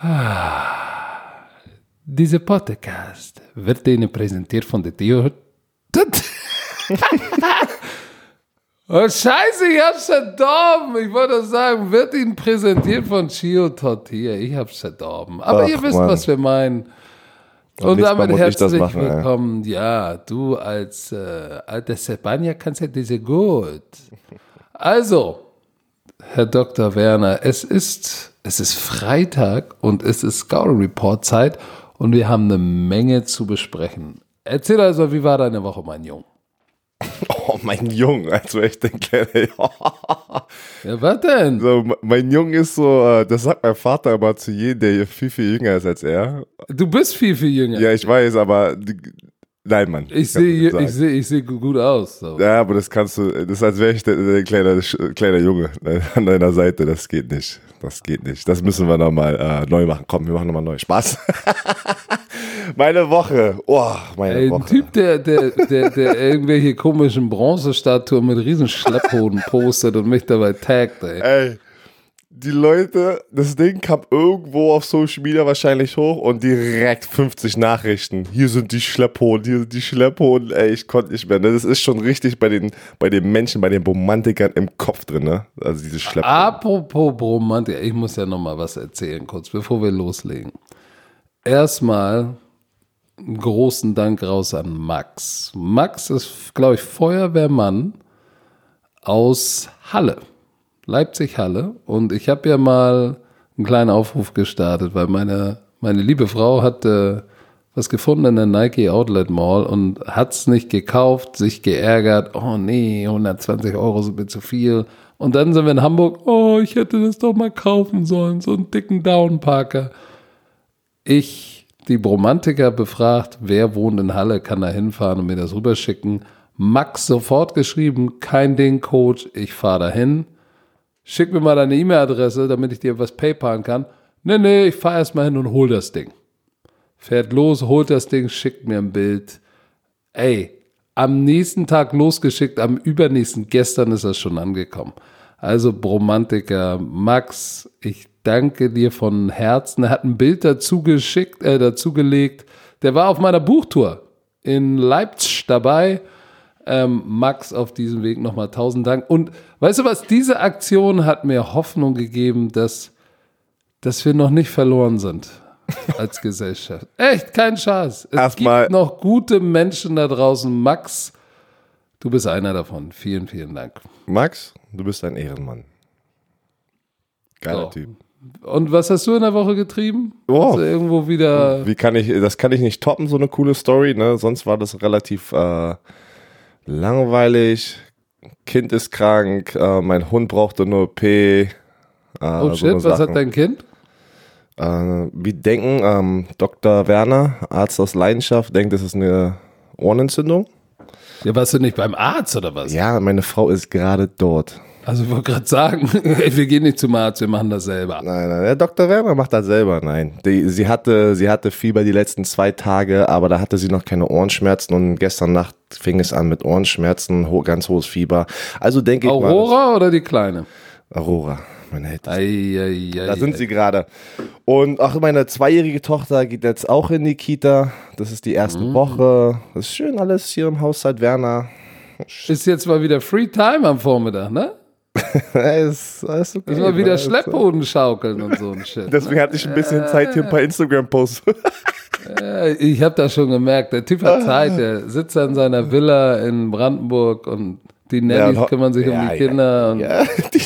Diese Podcast wird Ihnen präsentiert von der Theo. oh, Scheiße, ich hab's verdorben. Ich wollte sagen, wird Ihnen präsentiert von Chio Tortilla. Ich hab's verdorben. Aber Ach, ihr wisst, Mann. was wir meinen. Und Und damit herzlich machen, ey. willkommen. Ja, du als äh, alter Sebania kannst ja diese gut. Also, Herr Dr. Werner, es ist, es ist Freitag und es ist Scouting Report Zeit und wir haben eine Menge zu besprechen. Erzähl also, wie war deine Woche, mein Junge? Oh, mein Junge, also echt ein kleiner. Ja, was denn? so, mein Junge ist so, äh, das sagt mein Vater immer zu jedem, der viel, viel jünger ist als er. Du bist viel, viel jünger. Ja, ich weiß, aber nein, Mann. ich sehe, ich sehe, ich sehe gut aus. So. Ja, aber das kannst du, das ist, als wäre ich der, kleine, kleiner Junge an deiner Seite. Das geht nicht. Das geht nicht. Das müssen wir nochmal äh, neu machen. Komm, wir machen nochmal neu. Spaß. meine Woche. Oh, meine ein Woche. Typ, der, der, der, der irgendwelche komischen Bronzestatuen mit riesen Schlepphoden postet und mich dabei taggt, ey. Ey, die Leute, das Ding kam irgendwo auf Social Media wahrscheinlich hoch und direkt 50 Nachrichten. Hier sind die Schlepphoden, hier sind die Schlepphoden. Ey, ich konnte nicht mehr. Ne? Das ist schon richtig bei den, bei den Menschen, bei den Romantikern im Kopf drin, ne? Also diese Schlepphoden. Apropos Romantik, ich muss ja noch mal was erzählen, kurz bevor wir loslegen. Erstmal einen großen Dank raus an Max. Max ist, glaube ich, Feuerwehrmann aus Halle, Leipzig-Halle. Und ich habe ja mal einen kleinen Aufruf gestartet, weil meine, meine liebe Frau hatte was gefunden in der Nike Outlet Mall und hat's nicht gekauft, sich geärgert, oh nee, 120 Euro sind mir zu viel. Und dann sind wir in Hamburg, oh, ich hätte das doch mal kaufen sollen, so einen dicken Downparker. Ich, die Bromantiker, befragt, wer wohnt in Halle, kann da hinfahren und mir das rüberschicken. Max sofort geschrieben, kein Ding, Coach, ich fahre dahin. Schick mir mal deine E-Mail-Adresse, damit ich dir was PayPalen kann. Nee, nee, ich fahre erst mal hin und hol das Ding. Fährt los, holt das Ding, schickt mir ein Bild. Ey, am nächsten Tag losgeschickt, am übernächsten, gestern ist das schon angekommen. Also Bromantiker, Max, ich danke dir von Herzen. Er hat ein Bild dazu geschickt, äh, dazu gelegt. Der war auf meiner Buchtour in Leipzig dabei. Ähm, Max, auf diesem Weg nochmal tausend Dank. Und weißt du was, diese Aktion hat mir Hoffnung gegeben, dass, dass wir noch nicht verloren sind als Gesellschaft. Echt, kein Schatz. Es Erstmal- gibt noch gute Menschen da draußen. Max, du bist einer davon. Vielen, vielen Dank. Max, du bist ein Ehrenmann. Geiler So. Typ. Und was hast du in der Woche getrieben? Oh. Irgendwo wieder. Wie kann ich, das kann ich nicht toppen, so eine coole Story, ne? Sonst war das relativ äh, langweilig. Kind ist krank, äh, mein Hund brauchte eine OP. Äh, Oh so shit, was Sachen. hat dein Kind? Äh, wir denken, ähm, Dr. Werner, Arzt aus Leidenschaft, denkt, das ist eine Ohrenentzündung. Ja, warst du nicht beim Arzt oder was? Ja, meine Frau ist gerade dort. Also ich wollte gerade sagen, wir gehen nicht zum Arzt, wir machen das selber. Nein, nein, der Dr. Werner macht das selber. Nein, die, sie hatte, sie hatte Fieber die letzten zwei Tage, aber da hatte sie noch keine Ohrenschmerzen und gestern Nacht fing es an mit Ohrenschmerzen, ho ganz hohes Fieber. Also denke ich mal, Aurora oder die Kleine? Aurora, meine ei, Da sind ei. sie gerade. Und auch meine zweijährige Tochter geht jetzt auch in die Kita. Das ist die erste Mhm. Woche. Das ist schön alles hier im Haushalt Werner. Ist jetzt mal wieder Free Time am Vormittag, ne? ist, ist okay. Ist mal wieder Ist- Schlepphoden schaukeln und so ein Shit. Deswegen hatte ich ein bisschen Zeit hier ein paar Instagram-Posts. Äh, Ich habe das schon gemerkt. Der Typ hat Zeit. Der sitzt an seiner Villa in Brandenburg und die Nannies ho- kümmern sich um Ja, die ja, Kinder. Und, ja, die,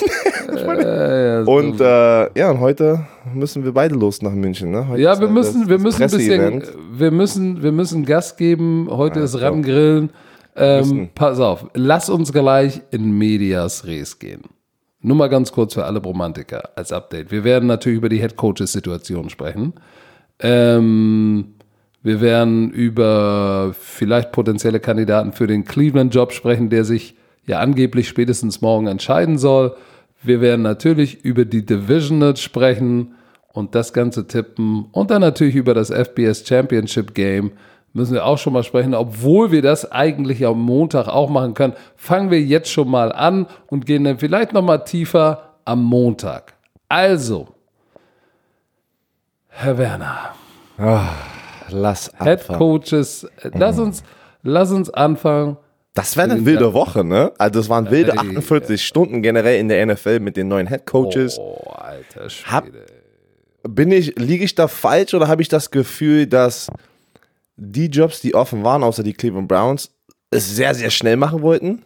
äh, ja, und äh, ja, und heute müssen wir beide los nach München. Ne? Heute ja, ist wir ja müssen, das- wir das müssen ein bisschen, wir müssen, wir müssen Gas geben. Heute ist klar. Rangrillen. Ähm, pass auf, lass uns gleich in Medias Res gehen. Nur mal ganz kurz für alle Romantiker als Update. Wir werden natürlich über die Head Coaches Situation sprechen. Ähm, wir werden über vielleicht potenzielle Kandidaten für den Cleveland Job sprechen, der sich ja angeblich spätestens morgen entscheiden soll. Wir werden natürlich über die Divisional sprechen und das Ganze tippen und dann natürlich über das FBS Championship Game müssen wir auch schon mal sprechen, obwohl wir das eigentlich am Montag auch machen können. Fangen wir jetzt schon mal an und gehen dann vielleicht noch mal tiefer am Montag. Also, Herr Werner. Lass Head. Coaches, lass uns, lass uns anfangen. Das wäre eine wilde Woche, ne? Also es waren wilde Ey. 48 Stunden generell in der NFL mit den neuen Head Coaches. Oh, alter Schwede. Hab- Bin ich, liege ich da falsch oder habe ich das Gefühl, dass die Jobs, die offen waren, außer die Cleveland Browns, es sehr, sehr schnell machen wollten?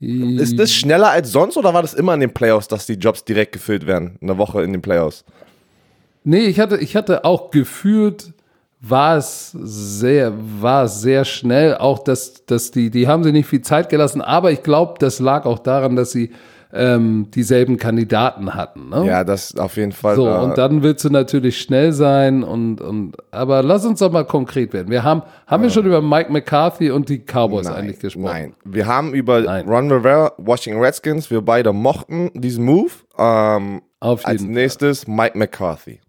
Ist das schneller als sonst oder war das immer in den Playoffs, dass die Jobs direkt gefüllt werden? Eine Woche in den Playoffs. Nee, ich hatte, ich hatte auch gefühlt, war es sehr, war sehr schnell, auch dass, dass die, die haben sie nicht viel Zeit gelassen, aber ich glaube, das lag auch daran, dass sie ähm, dieselben Kandidaten hatten. Ne? Ja, das auf jeden Fall. So, äh, und dann willst du natürlich schnell sein und, und aber lass uns doch mal konkret werden. Wir haben, haben wir schon über Mike McCarthy und die Cowboys eigentlich gesprochen? Nein, wir haben über Nein. Ron Rivera, Washington Redskins, wir beide mochten diesen Move. Ähm, Auf als jeden nächstes Mike McCarthy.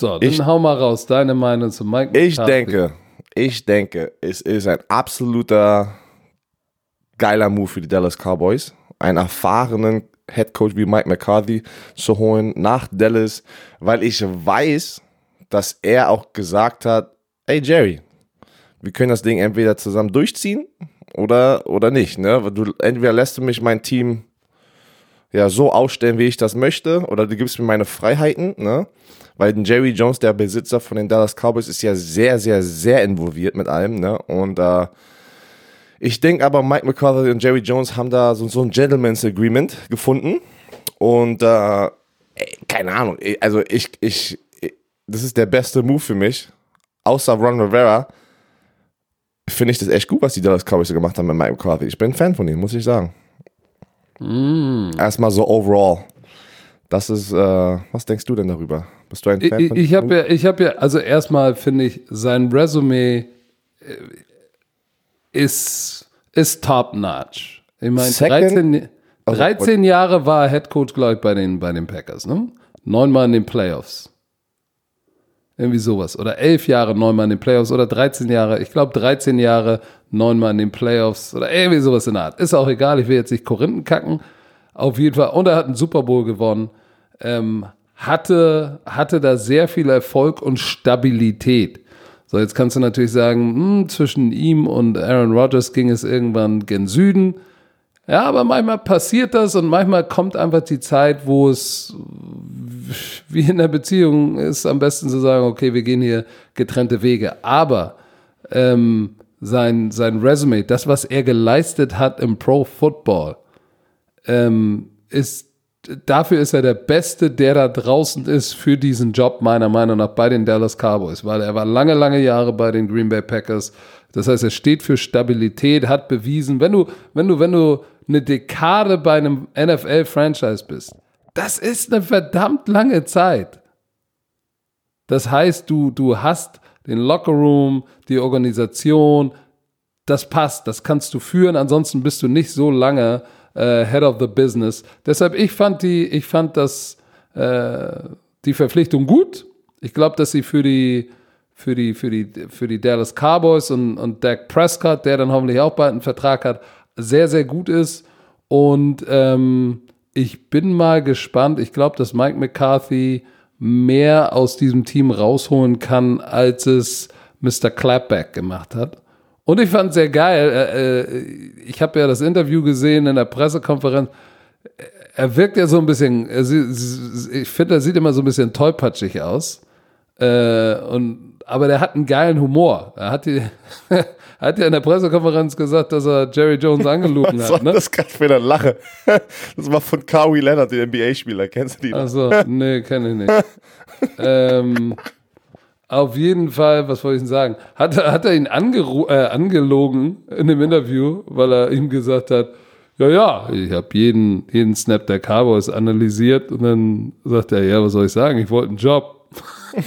So, dann Ich- hau mal raus, deine Meinung zu Mike McCarthy. Ich denke, ich denke, es ist ein absoluter geiler Move für die Dallas Cowboys, einen erfahrenen Head Coach wie Mike McCarthy zu holen nach Dallas, weil ich weiß, dass er auch gesagt hat, hey Jerry, wir können das Ding entweder zusammen durchziehen oder, oder nicht. Ne? Du, entweder lässt du mich mein Team ja so ausstellen, wie ich das möchte, oder du gibst mir meine Freiheiten, ne? Weil Jerry Jones, der Besitzer von den Dallas Cowboys, ist ja sehr, sehr, sehr involviert mit allem, ne? Und äh, ich denke aber, Mike McCarthy und Jerry Jones haben da so, so ein Gentleman's Agreement gefunden. Und äh, keine Ahnung, also ich, ich, das ist der beste Move für mich. Außer Ron Rivera finde ich das echt gut, was die Dallas Cowboys gemacht haben mit Mike McCarthy. Ich bin ein Fan von ihm, muss ich sagen. Erstmal so overall. Das ist, äh, was denkst du denn darüber? Bist du ein Fan Ich, ich habe ja, ich habe ja, also erstmal finde ich, sein Resümee äh, ist, ist top notch. Ich meine, Second- 13, 13 Jahre war er Head Coach, glaube ich, bei den, bei den Packers, ne? Neunmal in den Playoffs. Irgendwie sowas. Oder elf Jahre neunmal in den Playoffs oder 13 Jahre, ich glaube 13 Jahre neunmal in den Playoffs oder irgendwie sowas in der Art. Ist auch egal, ich will jetzt nicht Korinthen kacken. Auf jeden Fall. Und er hat einen Super Bowl gewonnen. Ähm, hatte, hatte da sehr viel Erfolg und Stabilität. So, jetzt kannst du natürlich sagen, hm, zwischen ihm und Aaron Rodgers ging es irgendwann gen Süden. Ja, aber manchmal passiert das und manchmal kommt einfach die Zeit, wo es wie in der Beziehung ist, am besten zu sagen, okay, wir gehen hier getrennte Wege. Aber ähm, sein, sein Resume, das, was er geleistet hat im Pro Football, ähm, ist dafür ist er der Beste, der da draußen ist für diesen Job, meiner Meinung nach, bei den Dallas Cowboys, weil er war lange, lange Jahre bei den Green Bay Packers. Das heißt, er steht für Stabilität, hat bewiesen, wenn du, wenn du, wenn du eine Dekade bei einem NFL-Franchise bist, das ist eine verdammt lange Zeit. Das heißt, du, du hast den Lockerroom, die Organisation, das passt, das kannst du führen, ansonsten bist du nicht so lange äh, Head of the Business. Deshalb, ich fand die, ich fand das, äh, die Verpflichtung gut. Ich glaube, dass sie für die, für die, für die, für die Dallas Cowboys und, und Dak Prescott, der dann hoffentlich auch bald einen Vertrag hat, sehr, sehr gut ist. Und ähm, ich bin mal gespannt. Ich glaube, dass Mike McCarthy mehr aus diesem Team rausholen kann, als es Mr. Clapback gemacht hat. Und ich fand sehr geil. Äh, äh, ich habe ja das Interview gesehen in der Pressekonferenz. Er wirkt ja so ein bisschen, sie- ich finde, er sieht immer so ein bisschen tollpatschig aus. Äh, und, aber der hat einen geilen Humor. Er hat, die, hat ja in der Pressekonferenz gesagt, dass er Jerry Jones angelogen Was hat. Ne? das gerade für eine Lache? Das war von Kawhi Leonard, den NBA-Spieler. Kennst du die? Also, nee, kenne ich nicht. ähm, auf jeden Fall, was wollte ich denn sagen? Hat, er- hat er ihn angeru äh, angelogen in dem Interview, weil er ihm gesagt hat, ja, ja, ich habe jeden, jeden Snap der Cowboys analysiert und dann sagt er, ja, was soll ich sagen? Ich wollte einen Job.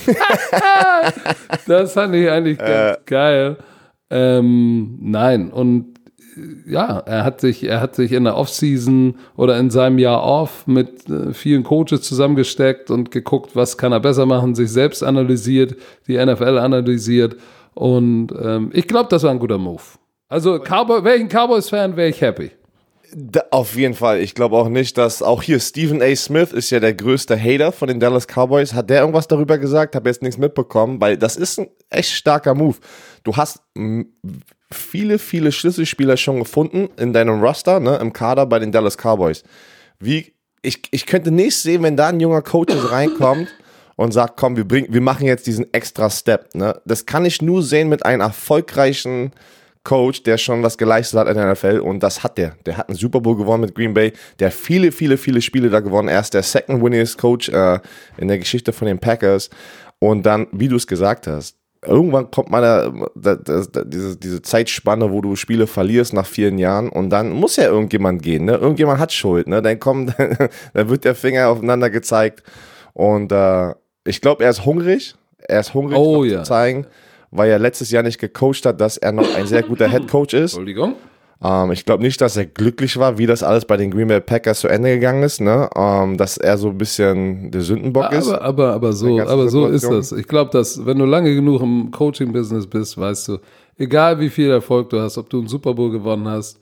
das fand ich eigentlich ganz geil. Ähm, nein, und äh, ja, er hat sich, er hat sich in der Offseason oder in seinem Jahr off mit äh, vielen Coaches zusammengesteckt und geguckt, was kann er besser machen, sich selbst analysiert, die NFL analysiert und ähm, ich glaube, das war ein guter Move. Also Cowboy, ein Cowboys-Fan, wäre ich happy. Da, auf jeden Fall. Ich glaube auch nicht, dass auch hier Stephen A. Smith ist ja der größte Hater von den Dallas Cowboys. Hat der irgendwas darüber gesagt? Habe jetzt nichts mitbekommen, weil das ist ein echt starker Move. Du hast viele, viele Schlüsselspieler schon gefunden in deinem Roster, ne, im Kader bei den Dallas Cowboys. Wie, ich, ich könnte nicht sehen, wenn da ein junger Coach reinkommt und sagt, komm, wir bringen, wir machen jetzt diesen extra Step, ne. Das kann ich nur sehen mit einem erfolgreichen Coach, der schon was geleistet hat in der NFL und das hat der. Der hat einen Super Bowl gewonnen mit Green Bay, der hat viele, viele, viele Spiele da gewonnen. Er ist der second winningest Coach äh, in der Geschichte von den Packers und dann, wie du es gesagt hast, irgendwann kommt mal da, da, da, da, diese, diese Zeitspanne, wo du Spiele verlierst nach vielen Jahren und dann muss ja irgendjemand gehen, ne? Irgendjemand hat Schuld, ne? Dann kommt, dann wird der Finger aufeinander gezeigt und äh, ich glaube, er ist hungrig. Er ist hungrig, Oh, ja. zu zeigen, weil er letztes Jahr nicht gecoacht hat, dass er noch ein sehr guter Head Coach ist. Entschuldigung. Ähm, ich glaube nicht, dass er glücklich war, wie das alles bei den Green Bay Packers zu Ende gegangen ist, ne? Ähm, dass er so ein bisschen der Sündenbock ist. Aber, aber, aber so, aber so ist das. Ich glaube, dass wenn du lange genug im Coaching-Business bist, weißt du, egal wie viel Erfolg du hast, ob du einen Super Bowl gewonnen hast,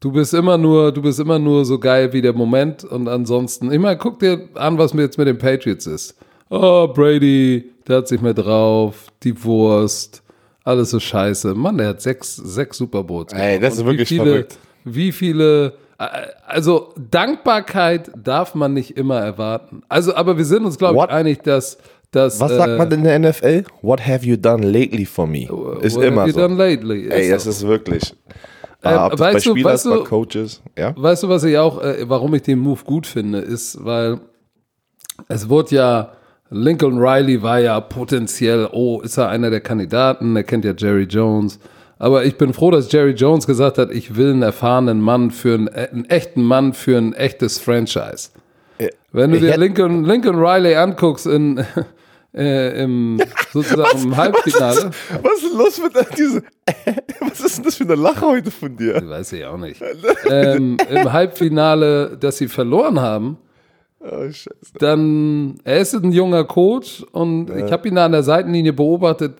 du bist immer nur, du bist immer nur so geil wie der Moment und ansonsten, ich meine, guck dir an, was mir jetzt mit den Patriots ist. Oh, Brady, der hat sich mehr drauf, die Wurst, alles so scheiße. Mann, der hat sechs, sechs Super Bowls. Ey, das ist wirklich wie viele, verrückt. Wie viele, äh, also Dankbarkeit darf man nicht immer erwarten. Also, aber wir sind uns, glaube ich, einig, dass, dass Was äh, sagt man denn in der NFL? What have you done lately for me? Ist what immer have you so. done lately? Ey, das ist wirklich. Äh, Ah, das weißt bei du- Spielern weißt du- Coaches, ja? Weißt du, was ich auch, äh, warum ich den Move gut finde, ist, weil es wurde ja, Lincoln Riley war ja potenziell, oh, ist er einer der Kandidaten, er kennt ja Jerry Jones. Aber ich bin froh, dass Jerry Jones gesagt hat, ich will einen erfahrenen Mann für einen, äh, einen echten Mann für ein echtes Franchise. Wenn du dir Lincoln, Lincoln Riley anguckst in, äh, im, sozusagen im Halbfinale, Was ist los mit der- diese. Was ist denn das für eine Lache heute von dir? weiß ich auch nicht, ähm, im Halbfinale, dass sie verloren haben, Oh, dann, er ist ein junger Coach und ich habe ihn da an der Seitenlinie beobachtet.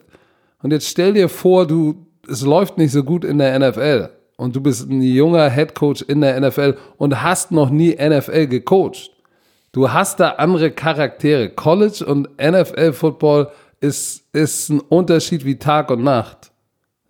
Und jetzt stell dir vor, du, es läuft nicht so gut in der NFL und du bist ein junger Head Coach in der NFL und hast noch nie NFL gecoacht. Du hast da andere Charaktere. College und NFL Football ist, ist ein Unterschied wie Tag und Nacht.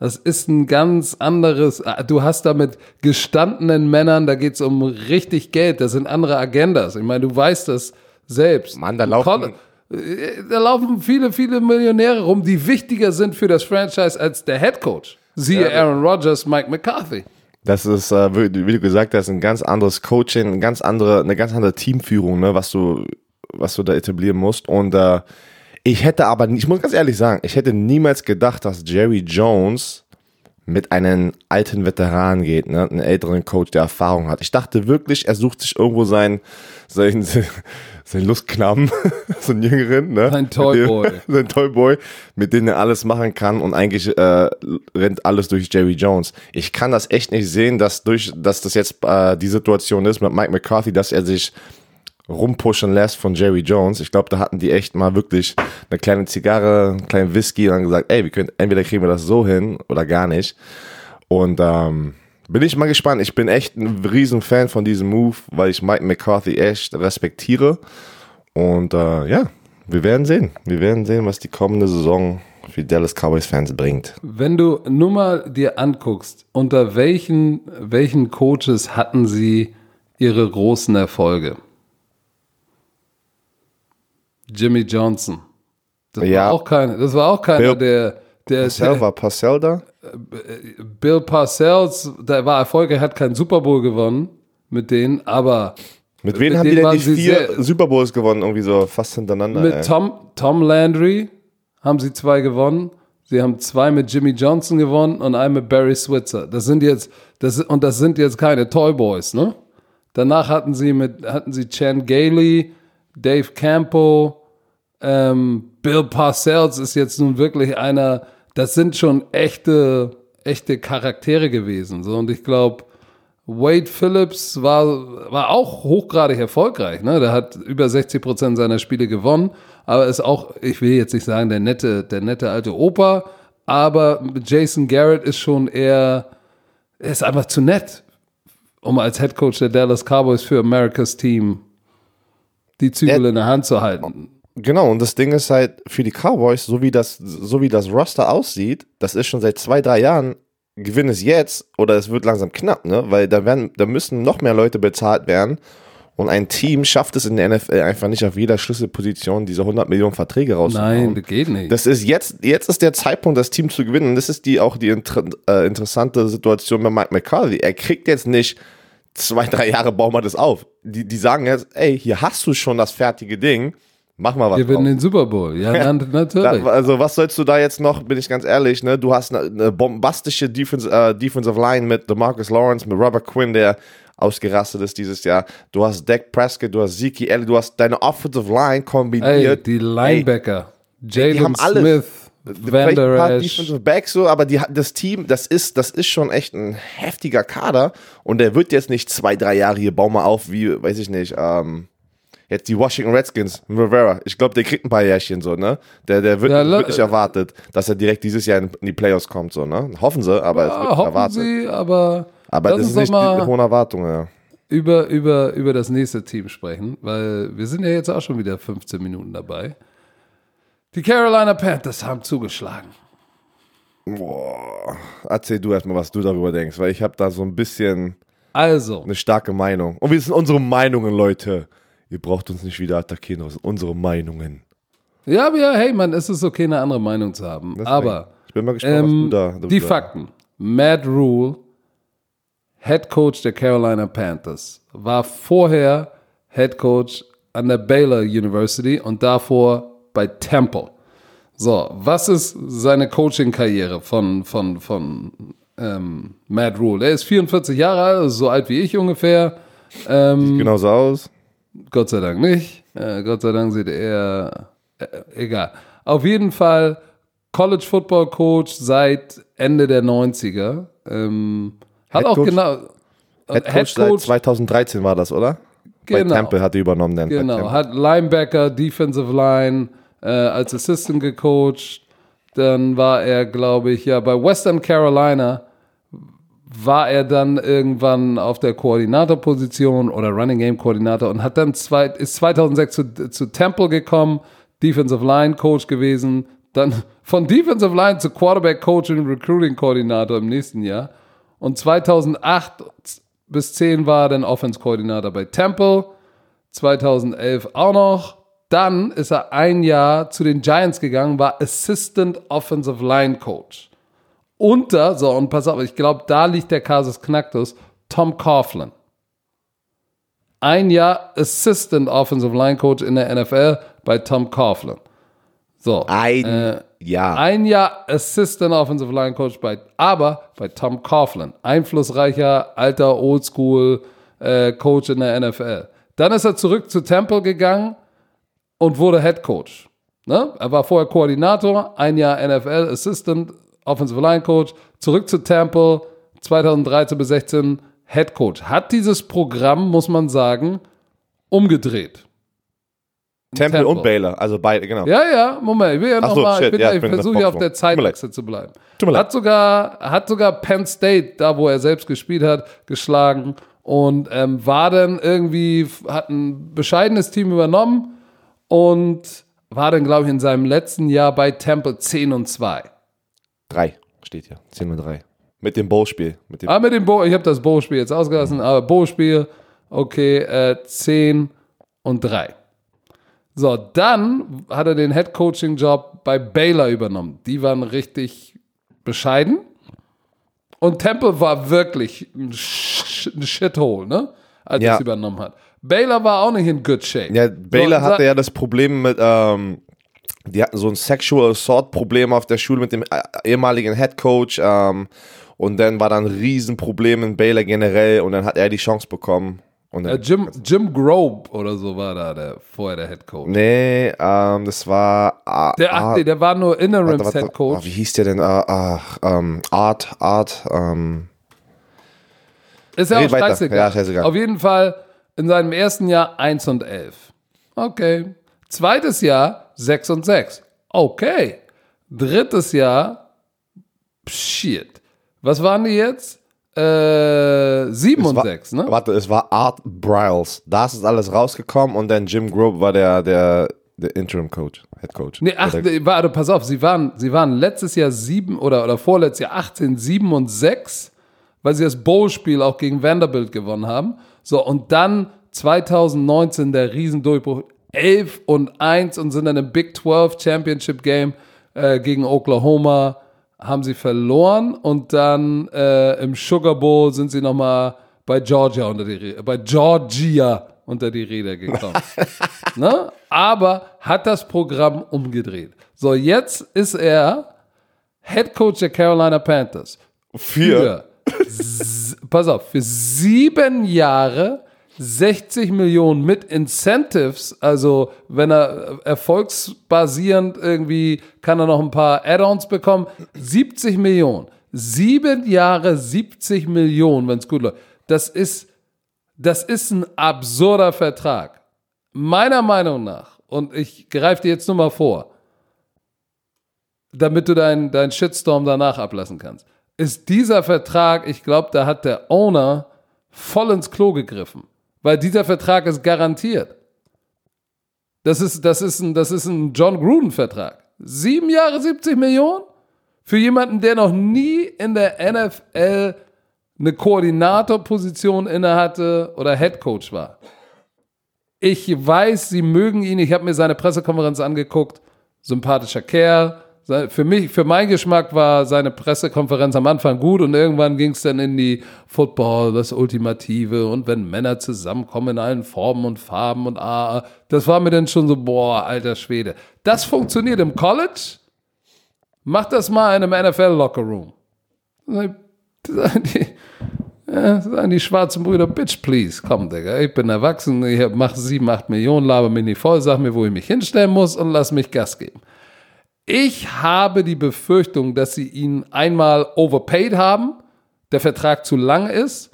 Das ist ein ganz anderes. Du hast da mit gestandenen Männern, da geht's um richtig Geld, das sind andere Agendas. Ich meine, du weißt das selbst. Mann, da laufen- äh, Da laufen viele, viele Millionäre rum, die wichtiger sind für das Franchise als der Head Coach. Siehe Aaron Rodgers, Mike McCarthy. Das ist, äh, wie du gesagt hast, ein ganz anderes Coaching, eine ganz andere, eine ganz andere Teamführung, ne, was du, was du da etablieren musst. Und äh, ich hätte aber, ich muss ganz ehrlich sagen, ich hätte niemals gedacht, dass Jerry Jones mit einem alten Veteran geht, ne, einen älteren Coach, der Erfahrung hat. Ich dachte wirklich, er sucht sich irgendwo seinen, seinen, seinen Lustknaben, so einen Jüngeren, ne? Ein mit Toyboy. sein Toyboy, mit dem er alles machen kann und eigentlich äh, rennt alles durch Jerry Jones. Ich kann das echt nicht sehen, dass durch, dass das jetzt äh, die Situation ist mit Mike McCarthy, dass er sich rumpushen lässt von Jerry Jones. Ich glaube, da hatten die echt mal wirklich eine kleine Zigarre, einen kleinen Whisky und dann gesagt, ey, wir können, entweder kriegen wir das so hin oder gar nicht. Und ähm, bin ich mal gespannt. Ich bin echt ein riesen Fan von diesem Move, weil ich Mike McCarthy echt respektiere. Und äh, ja, wir werden sehen. Wir werden sehen, was die kommende Saison für Dallas Cowboys Fans bringt. Wenn du nur mal dir anguckst, unter welchen, welchen Coaches hatten sie ihre großen Erfolge? Jimmy Johnson. Das Ja. war auch keiner, das war auch keiner, Bill- der, der, Parcell der war Parcell da? Bill Parcells, der war erfolgreich, hat keinen Super Bowl gewonnen mit denen, aber Mit wem Mit haben die denn die vier sehr- Super Bowls gewonnen? Irgendwie so fast hintereinander. mit ey. Tom, Tom Landry haben sie zwei gewonnen. Sie haben zwei mit Jimmy Johnson gewonnen und einen mit Barry Switzer. Das sind jetzt, das, und das sind jetzt keine Toy Boys, ne? Danach hatten sie mit, hatten sie Chan Gailey, Dave Campo, ähm, Bill Parcells ist jetzt nun wirklich einer, das sind schon echte, echte Charaktere gewesen. So, und ich glaube, Wade Phillips war, war auch hochgradig erfolgreich. Ne? Der hat über 60 Prozent seiner Spiele gewonnen, aber ist auch, ich will jetzt nicht sagen, der nette, der nette alte Opa, aber Jason Garrett ist schon eher, er ist einfach zu nett. um als Head Coach der Dallas Cowboys für Americas Team die Zügel Ja. in der Hand zu halten. Genau, und das Ding ist halt für die Cowboys, so wie das, so wie das Roster aussieht, das ist schon seit zwei, drei Jahren, gewinn es jetzt oder es wird langsam knapp, ne? Weil da werden, da müssen noch mehr Leute bezahlt werden. Und ein Team schafft es in der NFL einfach nicht auf jeder Schlüsselposition diese 100 Millionen Verträge rauszuhauen. Nein, das geht nicht. Das ist jetzt, jetzt ist der Zeitpunkt, das Team zu gewinnen. Und das ist die auch die inter, äh, interessante Situation bei Mike McCarthy. Er kriegt jetzt nicht zwei, drei Jahre bauen wir das auf. Die, die sagen jetzt, ey, hier hast du schon das fertige Ding, mach mal was Wir gewinnen den Super Bowl. Ja, na, natürlich. Also was sollst du da jetzt noch, bin ich ganz ehrlich, ne? Du hast eine, eine bombastische Defense, äh, Defensive Line mit DeMarcus Lawrence, mit Robert Quinn, der ausgerastet ist dieses Jahr. Du hast Dak Prescott, du hast Zeke Elliott, du hast deine Offensive Line Ey, kombiniert. die Linebacker. die Jalen haben alles. Smith, Van Der paar Esch. Defensive Backs so, aber die, das Team, das ist, das ist schon echt ein heftiger Kader und der wird jetzt nicht zwei, drei Jahre hier, bau mal auf, wie, weiß ich nicht, ähm, jetzt die Washington Redskins, Rivera. Ich glaube, der kriegt ein paar Jährchen so, ne? Der, der wird, Ja, wird nicht erwartet, dass er direkt dieses Jahr in, die Playoffs kommt, so, ne? Hoffen sie, aber es wird Ja, hoffen erwartet. Sie, aber, aber das ist nicht die mal hohen Erwartungen, ja. über, über, über das nächste Team sprechen, weil wir sind ja jetzt auch schon wieder 15 Minuten dabei. Die Carolina Panthers haben zugeschlagen. Boah. Erzähl du erstmal, was du darüber denkst, weil ich habe da so ein bisschen Also, eine starke Meinung. Und wir sind unsere Meinungen, Leute. Ihr braucht uns nicht wieder attackieren, das sind unsere Meinungen. ja, aber ja, hey, man, es ist okay, eine andere Meinung zu haben. Deswegen. Aber Ich bin mal gespannt, ähm, was du da. die da- Fakten. Matt Rule, Head Coach der Carolina Panthers, war vorher Head Coach an der Baylor University und davor bei Temple. So, was ist seine Coaching-Karriere von, von, von ähm, Matt Rule? Er ist 44 Jahre alt, also so alt wie ich ungefähr. Ähm, Genauso aus. Gott sei Dank nicht. Äh, Gott sei Dank sieht er, äh, egal. Auf jeden Fall College Football Coach seit Ende der 90er. Ähm, hat Head auch Coach? genau. Head Coach seit 2013 war das, oder? Bei Genau. Temple hat er übernommen. Dann bei Genau, hat Linebacker, Defensive Line äh, als Assistant gecoacht. Dann war er, glaube ich, ja bei Western Carolina war er dann irgendwann auf der Koordinatorposition oder Running Game Koordinator und hat dann zwei, ist 2006 zu, zu Temple gekommen, Defensive Line Coach gewesen, dann von Defensive Line zu Quarterback Coach und Recruiting Koordinator im nächsten Jahr und 2008 bis 10 war er dann Offense Koordinator bei Temple, 2011 auch noch. Dann ist er ein Jahr zu den Giants gegangen, war Assistant Offensive Line Coach unter, so und pass auf, ich glaube, da liegt der Kasus Knacktus, Tom Coughlin. Ein Jahr Assistant Offensive Line Coach in der NFL bei Tom Coughlin. So. Ein äh, Jahr. Ein Jahr Assistant Offensive Line Coach bei, aber bei Tom Coughlin. Einflussreicher, alter Oldschool äh, Coach in der NFL. Dann ist er zurück zu Temple gegangen und wurde Head Coach. Ne? Er war vorher Koordinator, ein Jahr NFL Assistant Offensive Line Coach, zurück zu Temple, 2013 bis 16 Head Coach. Hat dieses Programm, muss man sagen, umgedreht. Temple, Temple. und Baylor, also beide, genau. Ja, ja, Moment, ich will ja Ach noch so, mal, ich, shit, ja, ich ich versuche ja auf der. Zeitachse zu bleiben. Tut mir leid. Hat sogar, hat sogar Penn State, da wo er selbst gespielt hat, geschlagen und ähm, war dann irgendwie, hat ein bescheidenes Team übernommen und war dann, glaube ich, in seinem letzten Jahr bei Temple 10 und 2. Drei steht hier. 10 und 3. Mit dem dem Ah, mit dem Bo, ich habe das Bo-Spiel jetzt ausgelassen, aber Bo-Spiel, okay, äh, 10 und 3. So, dann hat er den Head-Coaching-Job bei Baylor übernommen. Die waren richtig bescheiden. Und Temple war wirklich ein, Sh ein Shithole, ne? Als er Ja. es übernommen hat. Baylor war auch nicht in good shape. Ja, Baylor So, hatte ja das Problem mit, ähm, die hatten so ein Sexual Assault Problem auf der Schule mit dem äh, ehemaligen Head Coach. Ähm, und dann war da ein Riesenproblem in Baylor generell und dann hat er die Chance bekommen. Und Äh, Jim, Jim Grobe oder so war da der, vorher der Head Coach. nee, ähm, das war. ah, Der, ach, ah, nee, der war nur Interims warte, Head Coach. ah, wie hieß der denn? Ah, ach, ähm, Art, Art, ähm, Ist ja auch scheißegal. Ja, scheißegal. Auf jeden Fall in seinem ersten Jahr 1 und 11. Okay. Zweites Jahr 6 und 6. Okay. Drittes Jahr, shit. Was waren die jetzt? Äh, 7 und war, 6, ne? Warte, es war Art Briles. Da ist alles rausgekommen und dann Jim Grobe war der, der, der Interim Coach, Head Coach. Nee, ach, nee, warte, pass auf, sie waren, sie waren letztes Jahr 7 oder, oder vorletztes Jahr 18, 7 und 6, weil sie das Bowl-Spiel auch gegen Vanderbilt gewonnen haben. So, und dann 2019 der Riesendurchbruch, 11 und 1 und sind dann im Big 12 Championship Game äh, gegen Oklahoma haben sie verloren und dann äh, im Sugar Bowl sind sie nochmal bei Georgia unter die Rede, bei Georgia unter die Räder gekommen. ne? Aber hat das Programm umgedreht. So, jetzt ist er Head Coach der Carolina Panthers. Für? s- pass auf, für sieben Jahre 60 Millionen mit Incentives, also wenn er erfolgsbasierend irgendwie, kann er noch ein paar Add-ons bekommen. 70 Millionen. Sieben Jahre 70 Millionen, wenn es gut läuft. Das ist, das ist ein absurder Vertrag. Meiner Meinung nach, und ich greife dir jetzt nur mal vor, damit du deinen dein Shitstorm danach ablassen kannst, ist dieser Vertrag, ich glaube, da hat der Owner voll ins Klo gegriffen. Weil dieser Vertrag ist garantiert. Das ist, das ist ein, das ist ein John Gruden-Vertrag. Sieben Jahre 70 Millionen? Für jemanden, der noch nie in der NFL eine Koordinatorposition innehatte oder Headcoach war. Ich weiß, sie mögen ihn. Ich habe mir seine Pressekonferenz angeguckt. Sympathischer Kerl. Für mich, für meinen Geschmack war seine Pressekonferenz am Anfang gut und irgendwann ging es dann in die Football, das Ultimative und wenn Männer zusammenkommen in allen Formen und Farben und ah, das war mir dann schon so, boah, alter Schwede. Das funktioniert im College. Mach das mal in einem NFL Locker Room. Sagen die, ja, sagen die schwarzen Brüder, Bitch, please, komm, Digga, ich bin erwachsen, ich mach sieben, acht Millionen, laber mich nicht voll, sag mir, wo ich mich hinstellen muss und lass mich Gas geben. Ich habe die Befürchtung, dass sie ihn einmal overpaid haben, der Vertrag zu lang ist.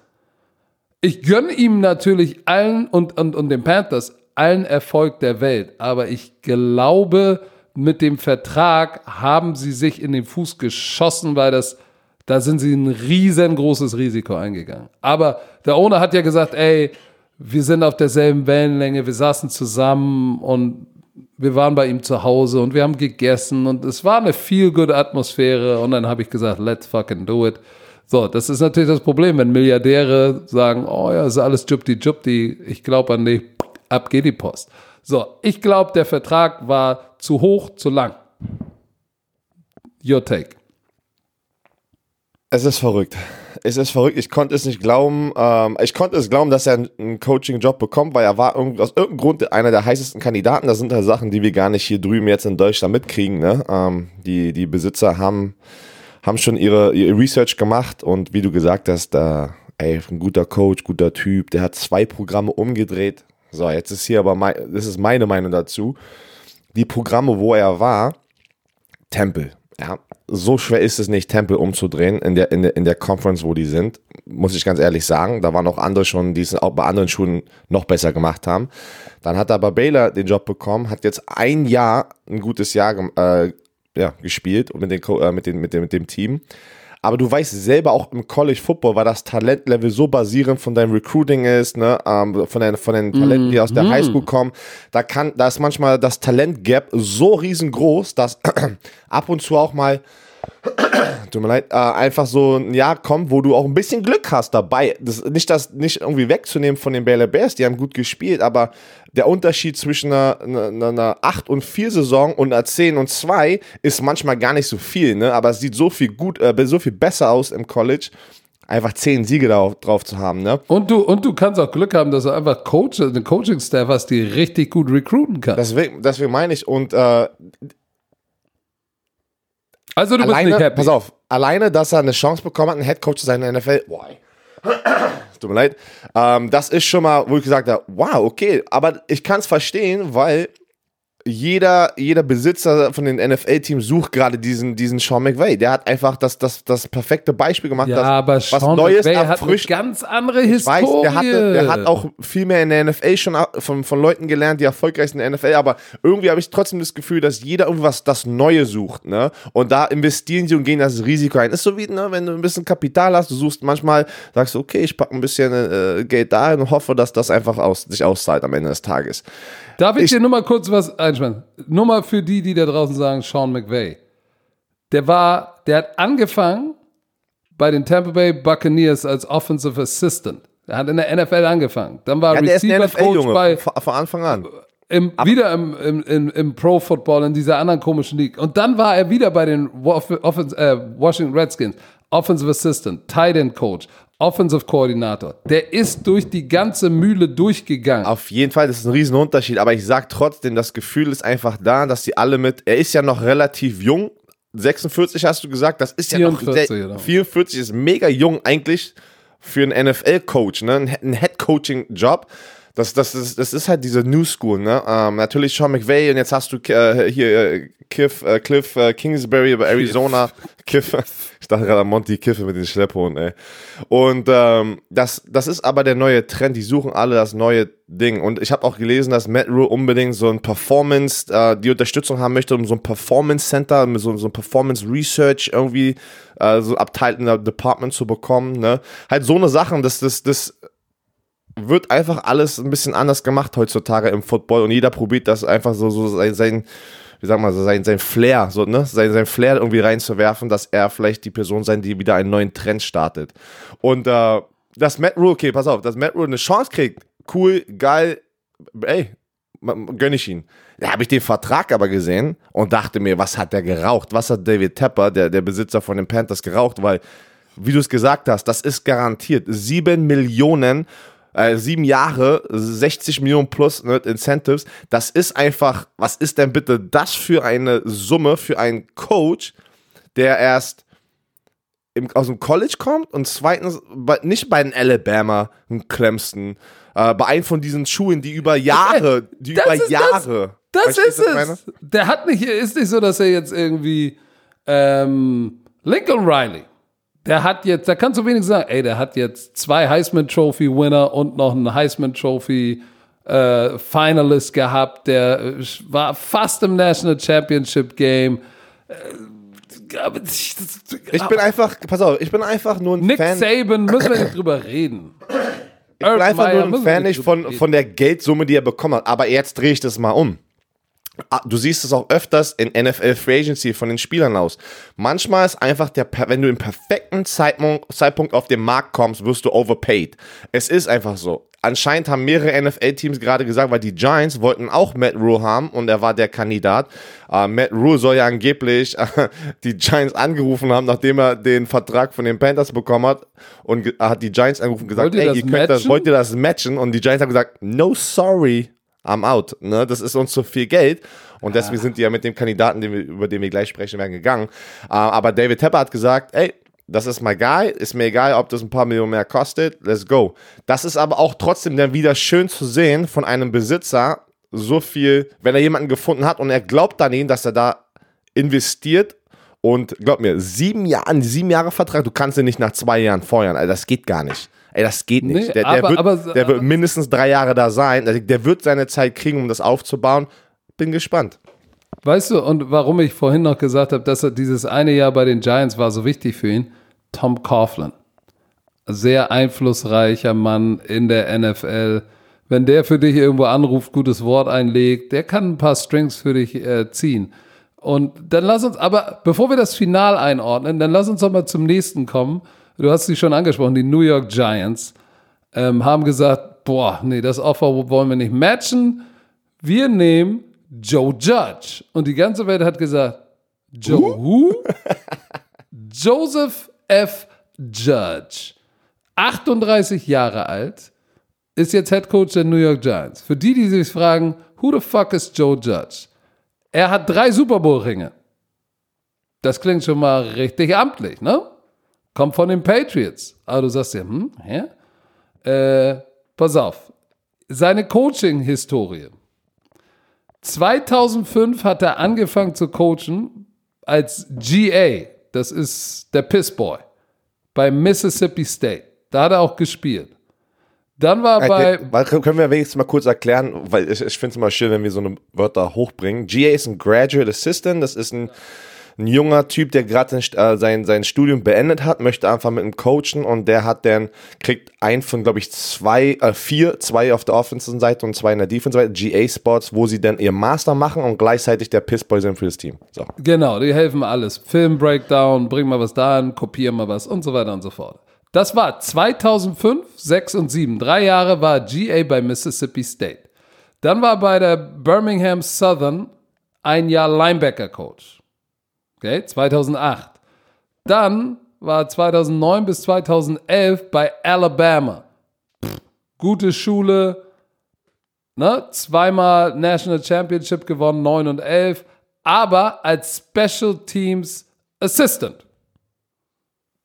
Ich gönne ihm natürlich allen und, und, und den Panthers allen Erfolg der Welt, aber ich glaube, mit dem Vertrag haben sie sich in den Fuß geschossen, weil das, da sind sie ein riesengroßes Risiko eingegangen. Aber der Owner hat ja gesagt, ey, wir sind auf derselben Wellenlänge, wir saßen zusammen und wir waren bei ihm zu Hause und wir haben gegessen und es war eine feel good Atmosphäre und dann habe ich gesagt, let's fucking do it. So, das ist natürlich das Problem, wenn Milliardäre sagen, oh ja, ist alles jupti jupti, ich glaube an dich, ab geht die Post. So, ich glaube, der Vertrag war zu hoch, zu lang. Your take. Es ist verrückt. Es ist verrückt. Ich konnte es nicht glauben. Ähm, ich konnte es glauben, dass er einen, Coaching-Job bekommt, weil er war aus irgendeinem Grund einer der heißesten Kandidaten. Das sind halt Sachen, die wir gar nicht hier drüben jetzt in Deutschland mitkriegen. Ne? Ähm, die, die Besitzer haben, haben schon ihre, ihre Research gemacht und wie du gesagt hast, da, ey, ein guter Coach, guter Typ, der hat zwei Programme umgedreht. So, jetzt ist hier aber mein, das ist meine Meinung dazu. Die Programme, wo er war, Tempel. Ja, so schwer ist es nicht, Tempel umzudrehen in der, in der, in der Conference, wo die sind. Muss ich ganz ehrlich sagen. Da waren auch andere schon, die es auch bei anderen Schulen noch besser gemacht haben. Dann hat er bei Baylor den Job bekommen, hat jetzt ein Jahr, ein gutes Jahr äh, ja, gespielt mit, den, äh, mit, den, mit, dem, mit dem Team. Aber du weißt selber auch im College Football, weil das Talentlevel so basierend von deinem Recruiting ist, ne, ähm, von den, von den Talenten, die aus der Highschool kommen, da kann, da ist manchmal das Talentgap so riesengroß, dass ab und zu auch mal tut mir leid, äh, einfach so ein Jahr kommt, wo du auch ein bisschen Glück hast dabei. Das, nicht das nicht irgendwie wegzunehmen von den Baylor Bears, die haben gut gespielt, aber der Unterschied zwischen einer, einer, einer 8 und 4 Saison und einer 10 und 2 ist manchmal gar nicht so viel, ne? aber es sieht so viel gut, äh, so viel besser aus im College, einfach 10 Siege drauf, drauf zu haben. Ne? Und du, und du kannst auch Glück haben, dass du einfach Coach, einen Coaching-Staff hast, die richtig gut recruiten kann. Deswegen, deswegen meine ich, und äh, also du bist alleine, nicht happy. pass auf, alleine, dass er eine Chance bekommen hat, ein Headcoach zu sein in der NFL, boah, tut mir leid, ähm, das ist schon mal, wo ich gesagt habe, wow, okay, aber ich kann es verstehen, weil jeder, jeder Besitzer von den NFL-Teams sucht gerade diesen, diesen Sean McVay. Der hat einfach das, das, das perfekte Beispiel gemacht, Ja, dass aber was Sean Neues McVay hat eine ganz andere Ich Historie. weiß, der, hatte, der hat auch viel mehr in der NFL schon von, von Leuten gelernt, die erfolgreich sind in der NFL, aber irgendwie habe ich trotzdem das Gefühl, dass jeder irgendwas das Neue sucht, ne? Und da investieren sie und gehen das Risiko ein. Ist so wie, ne, wenn du ein bisschen Kapital hast, du suchst manchmal, sagst du, okay, ich packe ein bisschen äh, Geld da und hoffe, dass das einfach aus, sich auszahlt am Ende des Tages. Darf ich, Ich- dir nur mal kurz was einschmeißen? Nur mal für die, die da draußen sagen, Sean McVay. Der war, der hat angefangen bei den Tampa Bay Buccaneers als Offensive Assistant. Er hat in der NFL angefangen. Dann war Ja, Receiver Coach bei von, Anfang an. im, wieder im, im, im, im Pro Football in dieser anderen komischen League. Und dann war er wieder bei den äh, Washington Redskins. Offensive Assistant, Tight End Coach, Offensive Coordinator. Der ist durch die ganze Mühle durchgegangen. Auf jeden Fall, das ist ein Riesenunterschied, aber ich sag trotzdem, das Gefühl ist einfach da, dass die alle mit, er ist ja noch relativ jung, 46 hast du gesagt, das ist ja 44, noch, genau. 44 ist mega jung eigentlich für einen NFL-Coach, ne, ein Head-Coaching-Job. Das, das, das, das ist halt diese New School, ne? Ähm, natürlich Sean McVay und jetzt hast du äh, hier äh, Cliff, äh, Cliff äh, Kingsbury bei Arizona. Kiff. Ich dachte gerade an Monty Kiffe mit den Schlepphunden, ey. Und ähm, das, das ist aber der neue Trend. Die suchen alle das neue Ding. Und ich habe auch gelesen, dass Matt Rule unbedingt so ein Performance, äh, die Unterstützung haben möchte, um so ein Performance Center, mit so, so ein Performance Research irgendwie, äh, so Abteil in der Department zu bekommen. Ne? Halt so eine Sachen, das, das, das wird einfach alles ein bisschen anders gemacht heutzutage im Football und jeder probiert das einfach so, so sein, sein wie sag mal, sein, sein Flair, so, ne, sein, sein Flair irgendwie reinzuwerfen, dass er vielleicht die Person sein, die wieder einen neuen Trend startet. Und äh, dass Matt Rule, okay, pass auf, dass Matt Rule eine Chance kriegt, cool, geil, ey, gönn ich ihn. Da habe ich den Vertrag aber gesehen und dachte mir, was hat der geraucht? Was hat David Tepper, der, der Besitzer von den Panthers, geraucht? Weil, wie du es gesagt hast, das ist garantiert. Sieben Millionen, äh, sieben Jahre, 60 Millionen plus ne, Incentives. Das ist einfach, was ist denn bitte das für eine Summe für einen Coach, der erst im, aus dem College kommt und zweitens bei, nicht bei den Alabama, den Clemson, äh, bei einem von diesen Schulen, die über Jahre, die Das über das- Jahre. Das du, ist es. Der hat nicht, ist nicht so, dass er jetzt irgendwie ähm, Lincoln Riley. Der hat jetzt, da kannst du wenigstens sagen, ey, der hat jetzt zwei Heisman Trophy Winner und noch einen Heisman Trophy äh, Finalist gehabt. Der äh, war fast im National Championship Game. Äh, ich, Ich bin einfach, pass auf, ich bin einfach nur ein Nick Fan. Saban, müssen wir nicht drüber reden. Ich bin einfach nur ein Fan nicht von, von der Geldsumme, die er bekommen hat. Aber jetzt drehe ich das mal um. Ah, Du siehst es auch öfters in NFL Free Agency von den Spielern aus. Manchmal ist einfach der, wenn du im perfekten Zeitpunkt, auf den Markt kommst, wirst du overpaid. Es ist einfach so. Anscheinend haben mehrere NFL-Teams gerade gesagt, weil die Giants wollten auch Matt Rule haben und er war der Kandidat. Äh, Matt Rule soll ja angeblich äh, die Giants angerufen haben, nachdem er den Vertrag von den Panthers bekommen hat und ge- hat die Giants angerufen und gesagt, Wollt ihr ey, das ihr könnt das, wollt ihr das matchen? Und die Giants haben gesagt, no sorry, I'm out. Ne? Das ist uns zu viel Geld. Und deswegen sind die ja mit dem Kandidaten, den wir, über den wir gleich sprechen werden, gegangen. Äh, aber David Tepper hat gesagt, ey, das ist my guy, ist mir egal, ob das ein paar Millionen mehr kostet, let's go. Das ist aber auch trotzdem dann wieder schön zu sehen von einem Besitzer, so viel, wenn er jemanden gefunden hat und er glaubt an ihn, dass er da investiert und glaub mir, sieben Jahre, sieben Jahre Vertrag, du kannst ihn nicht nach zwei Jahren feuern, Alter, das geht gar nicht. Ey, das geht nicht. Nee, der, der, aber- wird, aber- der wird mindestens drei Jahre da sein. Also Der wird seine Zeit kriegen, um das aufzubauen. Bin gespannt. Weißt du, und warum ich vorhin noch gesagt habe, dass er dieses eine Jahr bei den Giants war so wichtig für ihn? Tom Coughlin. Sehr einflussreicher Mann in der NFL. Wenn der für dich irgendwo anruft, gutes Wort einlegt, der kann ein paar Strings für dich äh, ziehen. Und dann lass uns, aber bevor wir das Final einordnen, dann lass uns doch mal zum nächsten kommen. Du hast sie schon angesprochen, die New York Giants ähm, haben gesagt, boah, nee, das Offer wollen wir nicht matchen. Wir nehmen Joe Judge. Und die ganze Welt hat gesagt, Joe who? Joseph F. Judge. 38 Jahre alt, ist jetzt Head Coach der New York Giants. Für die, die sich fragen, who the fuck is Joe Judge? Er hat drei Super Bowl-Ringe. Das klingt schon mal richtig amtlich, ne? Kommt von den Patriots. Aber du sagst ja, hm, hä? Äh, pass auf. Seine Coaching-Historie. 2005 hat er angefangen zu coachen als GA. Das ist der Pissboy bei Mississippi State. Da hat er auch gespielt. Dann war er bei. Können wir wenigstens mal kurz erklären, weil ich, ich finde es immer schön, wenn wir so eine Wörter hochbringen. GA ist ein Graduate Assistant, das ist ein ein junger Typ, der gerade äh, sein, sein Studium beendet hat, möchte einfach mit ihm coachen und der hat dann, kriegt ein von, glaube ich, zwei, äh, vier, zwei auf der Offensive-Seite und zwei in der Defensive-Seite, GA-Spots, wo sie dann ihr Master machen und gleichzeitig der Pissboy sind für das Team. So. Genau, die helfen alles. Film, Breakdown, bring mal was da an, kopieren mal was und so weiter und so fort. Das war 2005, 6 und 7. Drei Jahre war GA bei Mississippi State. Dann war bei der Birmingham Southern ein Jahr Linebacker-Coach. Okay, 2008. Dann war 2009 bis 2011 bei Alabama. Pff, gute Schule, ne? zweimal National Championship gewonnen, 9 und 11, aber als Special Teams Assistant.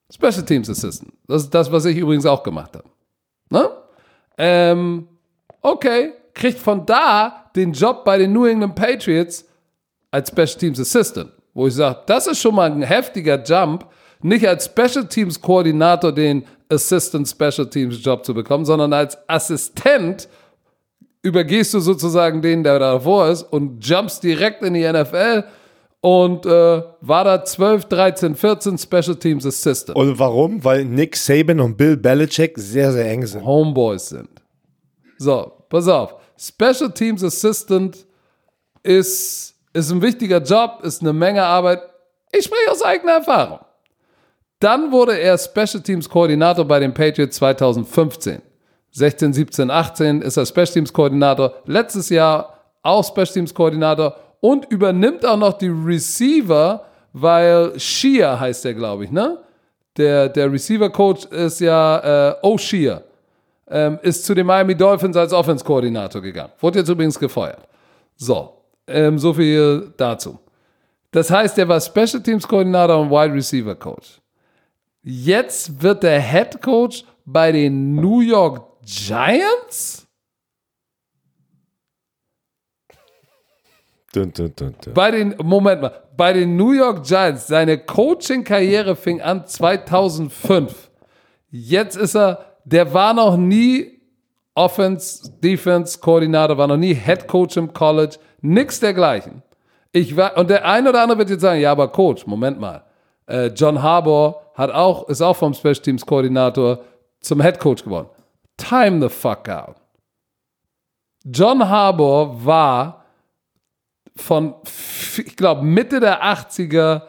Special Teams Assistant. Das ist das, was ich übrigens auch gemacht habe. Ne? Ähm, okay, kriegt von da den Job bei den New England Patriots als Special Teams Assistant wo ich sage, das ist schon mal ein heftiger Jump, nicht als Special Teams Koordinator den Assistant Special Teams Job zu bekommen, sondern als Assistent übergehst du sozusagen den, der davor ist und jumpst direkt in die NFL und äh, war da 12, 13, 14 Special Teams Assistant. Und warum? Weil Nick Saban und Bill Belichick sehr, sehr eng sind. Homeboys sind. So, pass auf. Special Teams Assistant ist ist ein wichtiger Job, ist eine Menge Arbeit. Ich spreche aus eigener Erfahrung. Dann wurde er Special Teams Koordinator bei den Patriots 2015. 16, 17, 18 ist er Special Teams Koordinator. Letztes Jahr auch Special Teams Koordinator und übernimmt auch noch die Receiver, weil Shia heißt der, glaube ich, ne? Der, der Receiver Coach ist ja äh, O'Shea. Ähm, ist zu den Miami Dolphins als Offense-Koordinator gegangen. Wurde jetzt übrigens gefeuert. So, ähm, so viel dazu. Das heißt, er war Special Teams Koordinator und Wide Receiver Coach. Jetzt wird der Head Coach bei den New York Giants? Dun, dun, dun, bei den, Moment mal, bei den New York Giants, seine Coaching-Karriere fing an 2005. Jetzt ist er, der war noch nie Offense, Defense Koordinator, war noch nie Head Coach im College, Nix dergleichen. Ich war, und der eine oder andere wird jetzt sagen, ja, aber Coach, Moment mal. Äh, John Harbour hat auch, ist auch vom Special Teams Koordinator zum Head Coach geworden. Time the fuck out. John Harbour war von, ich glaube, Mitte der 80er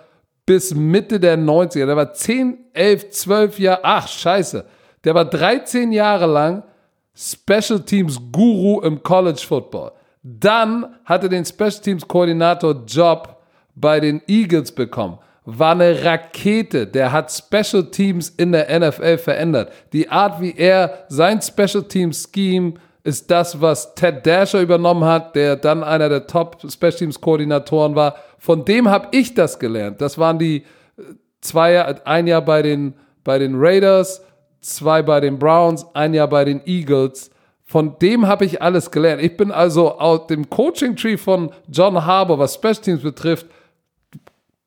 bis Mitte der 90er. Der war 10, 11, 12 Jahre, ach, scheiße. Der war 13 Jahre lang Special Teams Guru im College Football. Dann hat er den Special Teams Koordinator Job bei den Eagles bekommen. War eine Rakete. Der hat Special Teams in der NFL verändert. Die Art, wie er sein Special Teams Scheme ist das, was Ted Dasher übernommen hat, der dann einer der Top Special Teams Koordinatoren war. Von dem habe ich das gelernt. Das waren die äh, zwei, ein Jahr bei den, bei den Raiders, zwei bei den Browns, ein Jahr bei den Eagles. Von dem habe ich alles gelernt. Ich bin also aus dem Coaching-Tree von John Harbour, was Special Teams betrifft,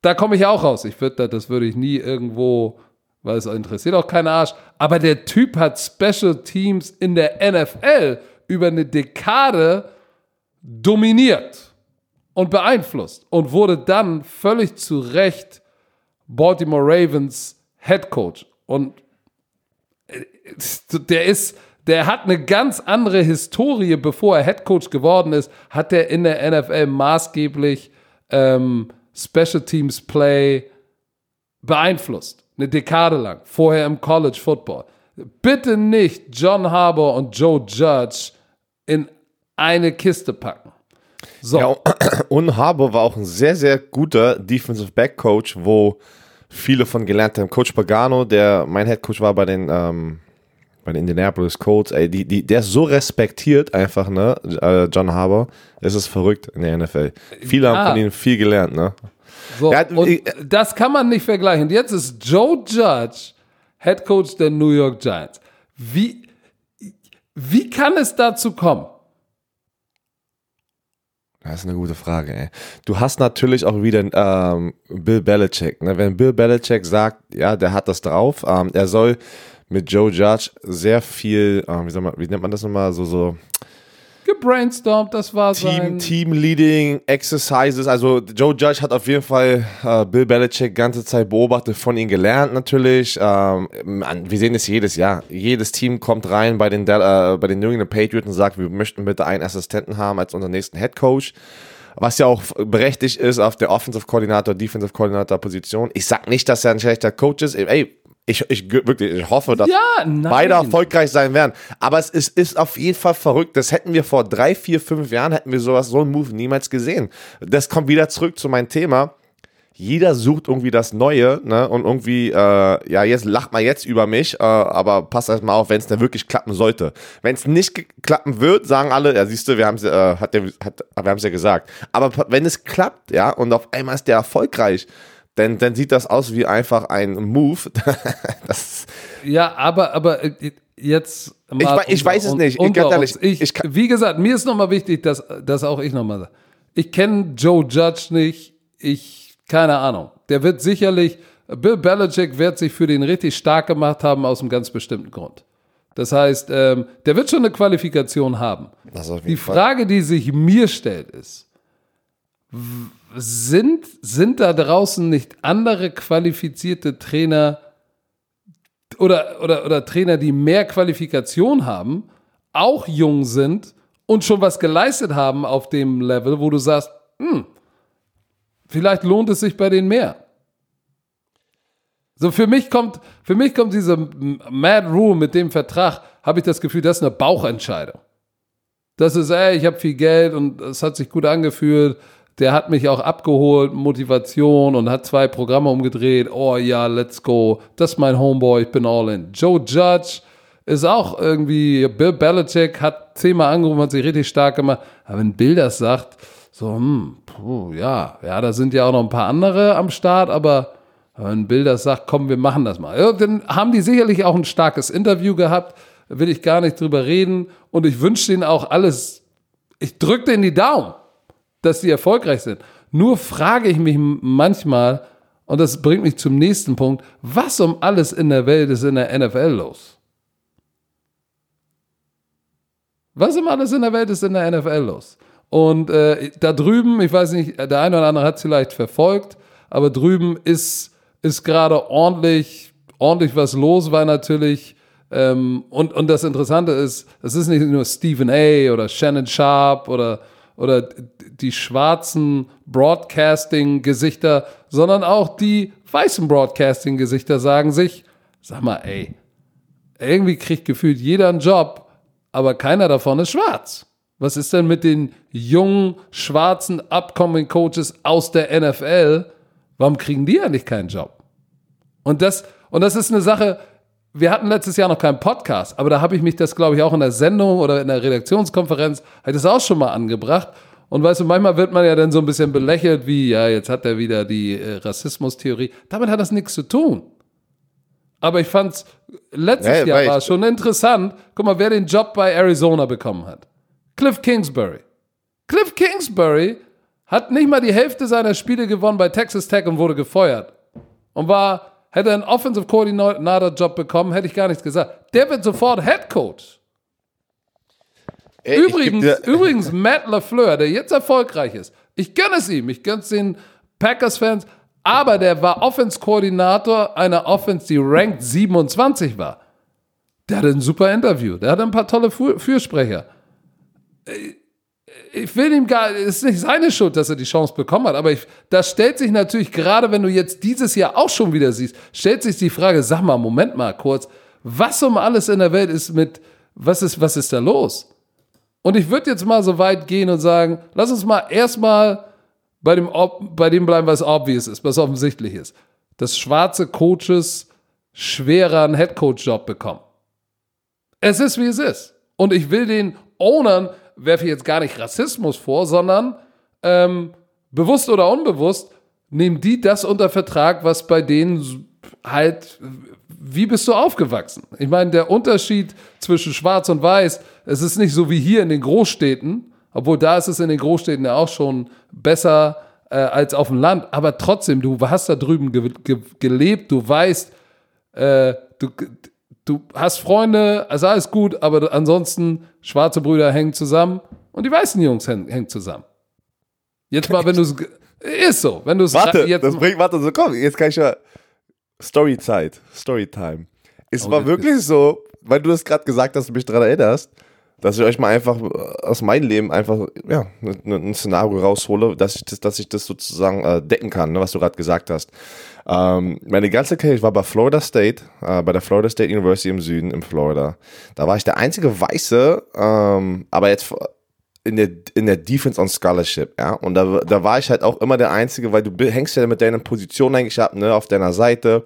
da komme ich auch raus. Ich würde, das würde ich nie irgendwo, weil es interessiert auch keinen Arsch. Aber der Typ hat Special Teams in der NFL über eine Dekade dominiert und beeinflusst und wurde dann völlig zu Recht Baltimore Ravens Head Coach. Und der ist, der hat eine ganz andere Historie, bevor er Head Coach geworden ist, hat er in der NFL maßgeblich ähm, Special Teams Play beeinflusst. Eine Dekade lang, vorher im College Football. Bitte nicht John Harbour und Joe Judge in eine Kiste packen. So. Ja, und Harbour war auch ein sehr, sehr guter Defensive Back Coach, wo viele von gelernt haben. Coach Pagano, der mein Head Coach war bei den ähm, bei den Indianapolis Colts, ey, die, die, der ist so respektiert einfach, ne, äh, John Harbour, es ist verrückt in der NFL. Viele ja. haben von ihm viel gelernt, ne. So, hat, ich, das kann man nicht vergleichen. Jetzt ist Joe Judge Head Coach der New York Giants. Wie, wie kann es dazu kommen? Das ist eine gute Frage, ey. Du hast natürlich auch wieder ähm, Bill Belichick. Ne? Wenn Bill Belichick sagt, ja, der hat das drauf, ähm, er soll mit Joe Judge sehr viel, äh, wie, man, wie nennt man das nochmal, so, so gebrainstormt, das war Team, sein... Team Leading Exercises. Also Joe Judge hat auf jeden Fall äh, Bill Belichick ganze Zeit beobachtet, von ihm gelernt natürlich. Ähm, wir sehen es jedes Jahr. Jedes Team kommt rein bei den, äh, bei den New England Patriots und sagt, wir möchten bitte einen Assistenten haben als unseren nächsten Head Coach was ja auch berechtigt ist auf der Offensive Koordinator, Defensive Koordinator Position. Ich sag nicht, dass er ein schlechter Coach ist. Ey, ich, ich wirklich, ich hoffe, dass ja, beide erfolgreich sein werden. Aber es ist, ist auf jeden Fall verrückt. Das hätten wir vor drei, vier, fünf Jahren, hätten wir sowas, so einen Move niemals gesehen. Das kommt wieder zurück zu meinem Thema. Jeder sucht irgendwie das Neue, ne? Und irgendwie, äh, ja, jetzt lacht mal jetzt über mich, äh, aber passt erst mal auf, wenn es denn wirklich klappen sollte. Wenn es nicht klappen wird, sagen alle, ja, siehst du, wir haben es äh, hat der, hat, wir ja gesagt. Aber wenn es klappt, ja, und auf einmal ist der erfolgreich, dann, dann sieht das aus wie einfach ein Move. ja, aber, aber äh, jetzt. Ich, ich weiß es nicht. Ich, ehrlich, ich, ich wie gesagt, mir ist nochmal wichtig, dass, dass auch ich nochmal sage. Ich kenne Joe Judge nicht. Ich, keine Ahnung. Der wird sicherlich, Bill Belichick wird sich für den richtig stark gemacht haben aus einem ganz bestimmten Grund. Das heißt, ähm, der wird schon eine Qualifikation haben. Die Frage, die sich mir stellt, ist, sind, sind da draußen nicht andere qualifizierte Trainer oder, oder, oder Trainer, die mehr Qualifikation haben, auch jung sind und schon was geleistet haben auf dem Level, wo du sagst, hm, vielleicht lohnt es sich bei denen mehr. So für mich kommt, für mich kommt diese Mad Rule mit dem Vertrag, habe ich das Gefühl, das ist eine Bauchentscheidung. Das ist, ey, ich habe viel Geld und es hat sich gut angefühlt der hat mich auch abgeholt, Motivation und hat zwei Programme umgedreht. Oh ja, let's go. Das ist mein Homeboy, ich bin all in. Joe Judge ist auch irgendwie, Bill Belichick hat zehnmal angerufen, hat sich richtig stark gemacht. Aber wenn Bill das sagt, so, hm, puh, ja, ja, da sind ja auch noch ein paar andere am Start, aber wenn Bill das sagt, komm, wir machen das mal. Ja, dann haben die sicherlich auch ein starkes Interview gehabt, will ich gar nicht drüber reden. Und ich wünsche denen auch alles, ich drücke denen die Daumen dass sie erfolgreich sind. Nur frage ich mich manchmal, und das bringt mich zum nächsten Punkt, was um alles in der Welt ist in der NFL los? Was um alles in der Welt ist in der NFL los? Und äh, da drüben, ich weiß nicht, der eine oder andere hat es vielleicht verfolgt, aber drüben ist, ist gerade ordentlich, ordentlich was los, weil natürlich, ähm, und, und das Interessante ist, es ist nicht nur Stephen A. oder Shannon Sharp oder oder die schwarzen Broadcasting-Gesichter, sondern auch die weißen Broadcasting-Gesichter sagen sich, sag mal, ey, irgendwie kriegt gefühlt jeder einen Job, aber keiner davon ist schwarz. Was ist denn mit den jungen, schwarzen Upcoming Coaches aus der NFL? Warum kriegen die eigentlich keinen Job? Und das, und das ist eine Sache, wir hatten letztes Jahr noch keinen Podcast, aber da habe ich mich das, glaube ich, auch in der Sendung oder in der Redaktionskonferenz, ich das auch schon mal angebracht. Und weißt du, manchmal wird man ja dann so ein bisschen belächelt, wie, ja, jetzt hat er wieder die äh, Rassismustheorie. Damit hat das nichts zu tun. Aber ich fand's, letztes ja, Jahr war schon interessant. Guck mal, wer den Job bei Arizona bekommen hat. Cliff Kingsbury. Cliff Kingsbury hat nicht mal die Hälfte seiner Spiele gewonnen bei Texas Tech und wurde gefeuert. Und war Hätte er einen Offensive Coordinator Job bekommen, hätte ich gar nichts gesagt. Der wird sofort Head Coach. Ey, übrigens, übrigens, Matt LaFleur, der jetzt erfolgreich ist, ich gönne es ihm, ich gönne es den Packers-Fans, aber der war Offense-Koordinator einer Offense, die ranked 27 war. Der hatte ein super Interview, der hatte ein paar tolle Fürsprecher. Ich will ihm gar, es ist nicht seine Schuld, dass er die Chance bekommen hat, aber ich, da stellt sich natürlich, gerade wenn du jetzt dieses Jahr auch schon wieder siehst, stellt sich die Frage, sag mal, Moment mal kurz, was um alles in der Welt ist mit, was ist, was ist da los? Und ich würde jetzt mal so weit gehen und sagen, lass uns mal erstmal bei dem, bei dem bleiben, was obvious ist, was offensichtlich ist. Dass schwarze Coaches schwerer einen Headcoach-Job bekommen. Es ist, wie es ist. Und ich will den Ownern werfe ich jetzt gar nicht Rassismus vor, sondern ähm, bewusst oder unbewusst nehmen die das unter Vertrag, was bei denen halt, wie bist du aufgewachsen? Ich meine, der Unterschied zwischen Schwarz und Weiß, es ist nicht so wie hier in den Großstädten, Obwohl da ist es in den Großstädten ja auch schon besser äh, als auf dem Land. Aber trotzdem, du hast da drüben ge ge gelebt, du weißt, äh, du, du hast Freunde, also alles gut, aber ansonsten schwarze Brüder hängen zusammen und die weißen Jungs hängen, zusammen. Jetzt mal, wenn du es. Ist so. Wenn du es Warte, jetzt das bringt, warte, so komm, jetzt kann ich ja. Storyzeit, Storytime. Es Oh, war wirklich so, weil du das gerade gesagt hast, du mich daran erinnerst, dass ich euch mal einfach äh, aus meinem Leben einfach, ja, ein Szenario raushole, dass ich das, dass ich das sozusagen äh, decken kann, ne, was du gerade gesagt hast. Ähm, meine ganze Karriere, ich war bei Florida State, äh, bei der Florida State University im Süden, in Florida. Da war ich der einzige Weiße, ähm, aber jetzt in der, in der Defense on Scholarship, ja. Und da, da war ich halt auch immer der Einzige, weil du hängst ja mit deiner Position eigentlich ab, ne, auf deiner Seite.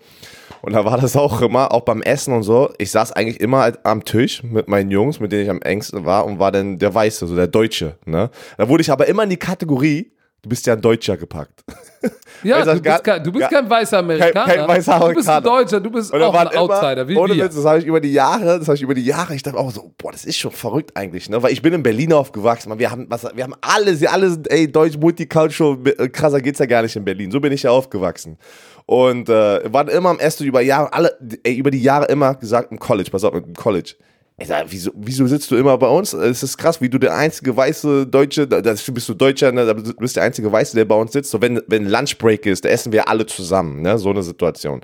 Und da war das auch immer, auch beim Essen und so. Ich saß eigentlich immer halt am Tisch mit meinen Jungs, mit denen ich am engsten war und war dann der Weiße, so der Deutsche, ne. Da wurde ich aber immer in die Kategorie, du bist ja ein Deutscher gepackt. Ja, du gar- bist, kein, du bist kein weißer Amerikaner. kein weißer Du bist ein Amerikaner. Deutscher, du bist auch ein Outsider, wie ohne wir. Witz, das habe ich über die Jahre, das habe ich über die Jahre, ich dachte auch so, boah, das ist schon verrückt eigentlich, ne? Weil ich bin in Berlin aufgewachsen, man, wir haben, was, wir haben alle, sie alle sind, ey, deutsch, multicultural, äh, krasser geht's ja gar nicht in Berlin. So bin ich ja aufgewachsen. Und äh, waren immer am Essen über Jahre, alle, ey, über die Jahre immer gesagt im College, pass auf, im College. Ich sag, wieso, wieso sitzt du immer bei uns? Es ist krass, wie du der einzige weiße Deutsche, da bist du Deutscher, ne, da bist der einzige Weiße, der bei uns sitzt. So, wenn, wenn Lunchbreak ist, da essen wir alle zusammen, ne? So eine Situation.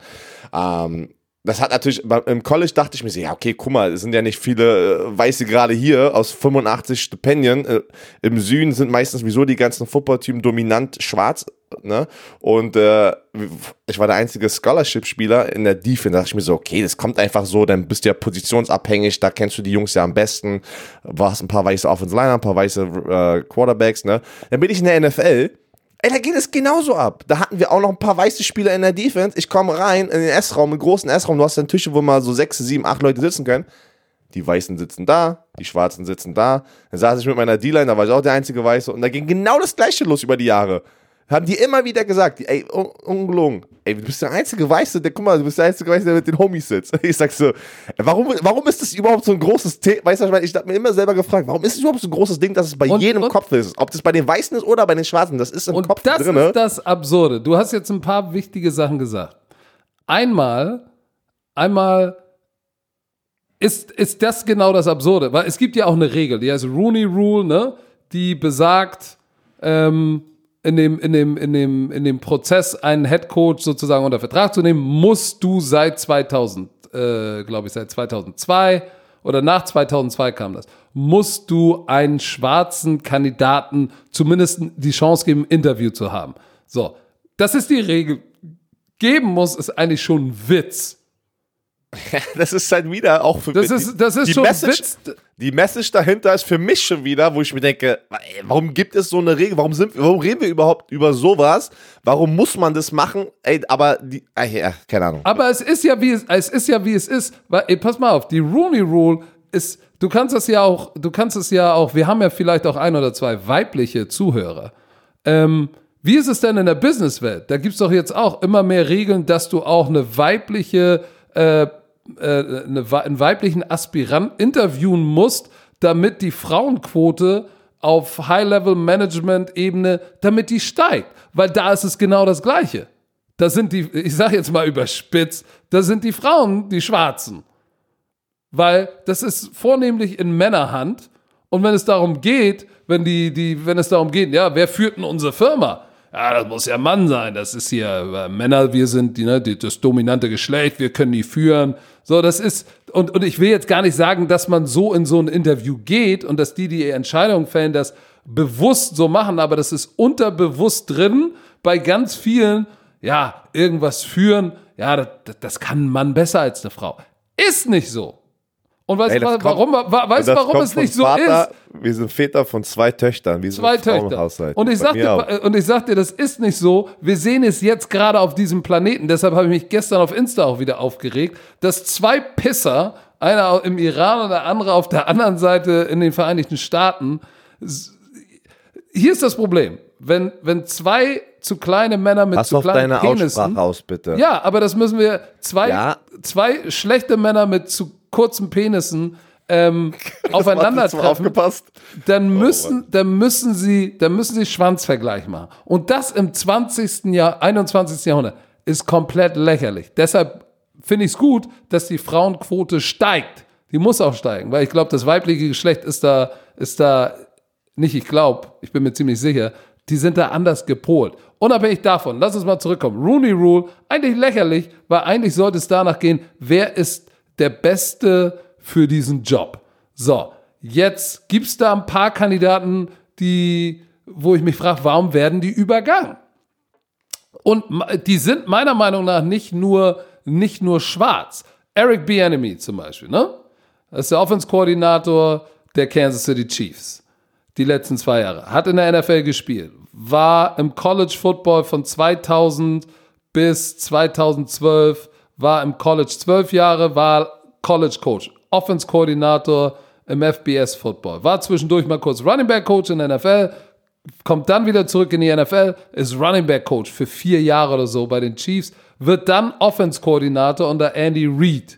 Ähm, das hat natürlich, im College dachte ich mir so, ja, okay, guck mal, es sind ja nicht viele äh, Weiße gerade hier aus 85 Stipendien. Äh, Im Süden sind meistens wieso die ganzen Footballteams dominant schwarz, ne? Und äh, ich war der einzige Scholarship-Spieler in der Defense. Da dachte ich mir so, okay, das kommt einfach so, dann bist du ja positionsabhängig, da kennst du die Jungs ja am besten. Warst ein paar weiße Offensive Liner, ein paar weiße äh, Quarterbacks, ne? Dann bin ich in der NFL. Ey, da geht es genauso ab. Da hatten wir auch noch ein paar weiße Spieler in der Defense. Ich komme rein in den Essraum, einen großen Essraum. Du hast dann Tische, wo mal so sechs, sieben, acht Leute sitzen können. Die Weißen sitzen da, die Schwarzen sitzen da. Dann saß ich mit meiner D-Line, da war ich auch der einzige Weiße. Und da ging genau das Gleiche los über die Jahre. Haben die immer wieder gesagt, ey, un ungelogen. Ey, du bist der einzige Weiße, der, guck mal, du bist der einzige Weiße, der mit den Homies sitzt. Ich sag so, warum, warum ist das überhaupt so ein großes Thema? Weißt du, ich hab mir immer selber gefragt, warum ist es überhaupt so ein großes Ding, dass es bei Und- jedem und- Kopf ist? Ob das bei den Weißen ist oder bei den Schwarzen, das ist im Und Kopf das drin. ist das Absurde. Du hast jetzt ein paar wichtige Sachen gesagt. Einmal, einmal ist, ist das genau das Absurde, weil es gibt ja auch eine Regel, die heißt Rooney Rule, ne? Die besagt, ähm, in dem, in dem, in dem, in dem Prozess einen Headcoach sozusagen unter Vertrag zu nehmen, musst du seit 2000, äh, glaube ich, seit 2002 oder nach 2002 kam das, musst du einen schwarzen Kandidaten zumindest die Chance geben, ein Interview zu haben. So, das ist die Regel. Geben muss, ist eigentlich schon ein Witz. Das ist halt wieder auch für Das die- ist, das ist die schon Message, Witz. Die Message dahinter ist für mich schon wieder, wo ich mir denke, ey, warum gibt es so eine Regel? Warum, sind, warum reden wir überhaupt über sowas? Warum muss man das machen? Ey, aber die, ah, ja, keine Ahnung. Aber es ist ja wie es, es ist ja wie es ist. Ey, pass mal auf, die Rooney Rule ist, du kannst es ja auch, du kannst es ja auch, wir haben ja vielleicht auch ein oder zwei weibliche Zuhörer. Ähm, wie ist es denn in der Businesswelt? Da gibt es doch jetzt auch immer mehr Regeln, dass du auch eine weibliche, äh, äh, eine, einen weiblichen Aspirant interviewen musst, damit die Frauenquote auf High-Level-Management-Ebene, damit die steigt. Weil da ist es genau das Gleiche. Da sind die, ich sage jetzt mal überspitzt, da sind die Frauen die Schwarzen. Weil das ist vornehmlich in Männerhand. Und wenn es darum geht, wenn die, die, wenn es darum geht, ja, wer führt denn unsere Firma? Ja, das muss ja Mann sein. Das ist hier äh, Männer, wir sind die, ne, das dominante Geschlecht, wir können die führen. So, das ist, und, und ich will jetzt gar nicht sagen, dass man so in so ein Interview geht und dass die, die Entscheidungen fällen, das bewusst so machen, aber das ist unterbewusst drin bei ganz vielen, ja, irgendwas führen, ja, das, das kann ein Mann besser als eine Frau. Ist nicht so. Und weißt du, warum, wa- weißt, warum es nicht so Vater, ist? Wir sind Väter von zwei Töchtern. Wir Zwei Töchter. Und ich, Bei sag mir dir, auch. und ich sag dir, das ist nicht so. Wir sehen es jetzt gerade auf diesem Planeten. Deshalb habe ich mich gestern auf Insta auch wieder aufgeregt, dass zwei Pisser, einer im Iran und der andere auf der anderen Seite in den Vereinigten Staaten, hier ist das Problem. Wenn, wenn zwei zu kleine Männer mit Pass zu auf kleinen deine Penissen, Aussprache aus, bitte. ja, aber das müssen wir. Zwei, Ja. zwei schlechte Männer mit zu kurzen Penissen ähm, aufeinandertreffen, dann müssen, dann müssen sie, dann müssen sie Schwanzvergleich machen. Und das im 20. Jahr, 21. Jahrhundert ist komplett lächerlich. Deshalb finde ich es gut, dass die Frauenquote steigt. Die muss auch steigen, weil ich glaube, das weibliche Geschlecht ist da, ist da nicht, ich glaube, ich bin mir ziemlich sicher, die sind da anders gepolt. Unabhängig davon, lass uns mal zurückkommen. Rooney Rule, eigentlich lächerlich, weil eigentlich sollte es danach gehen, wer ist der Beste für diesen Job. So, jetzt gibt es da ein paar Kandidaten, die, wo ich mich frage, warum werden die übergangen? Und die sind meiner Meinung nach nicht nur, nicht nur schwarz. Eric Bieniemy zum Beispiel, ne? Das ist der Offense-Koordinator der Kansas City Chiefs. Die letzten zwei Jahre. Hat in der NFL gespielt. War im College Football von 2000 bis 2012. War im College zwölf Jahre. War College Coach. Offense-Koordinator im FBS Football. War zwischendurch mal kurz Running Back Coach in der NFL, kommt dann wieder zurück in die NFL, ist Running Back Coach für vier Jahre oder so bei den Chiefs, wird dann Offense-Koordinator unter Andy Reid.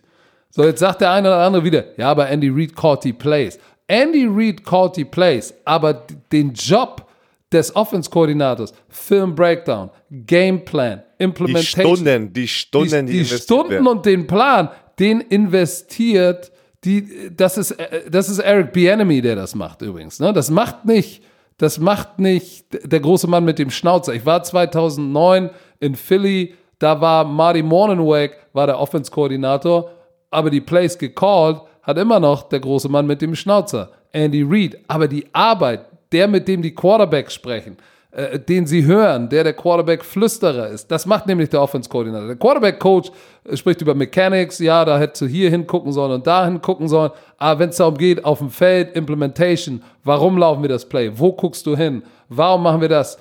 So, jetzt sagt der eine oder andere wieder, ja, aber Andy Reid caught die Plays. Andy Reid caught die Plays, aber den Job des Offense-Koordinators, Film Breakdown, Game Plan, Implementation. Die Stunden, die Stunden, die, die Stunden und den Plan, den investiert die, das ist, das ist Eric Bienemy, der das macht übrigens. Ne? Das macht nicht, das macht nicht der große Mann mit dem Schnauzer. Ich war 2009 in Philly, da war Marty Morningweg, war der Offense-Koordinator, aber die Plays gecallt hat immer noch der große Mann mit dem Schnauzer, Andy Reid. Aber die Arbeit, der mit dem die Quarterbacks sprechen, äh, den sie hören, der der Quarterback-Flüsterer ist. Das macht nämlich der Offense-Koordinator. Der Quarterback-Coach äh, spricht über Mechanics, ja, da hätte hier hingucken sollen und da hingucken sollen. Aber wenn es darum geht, auf dem Feld, Implementation, warum laufen wir das Play? Wo guckst du hin? Warum machen wir das?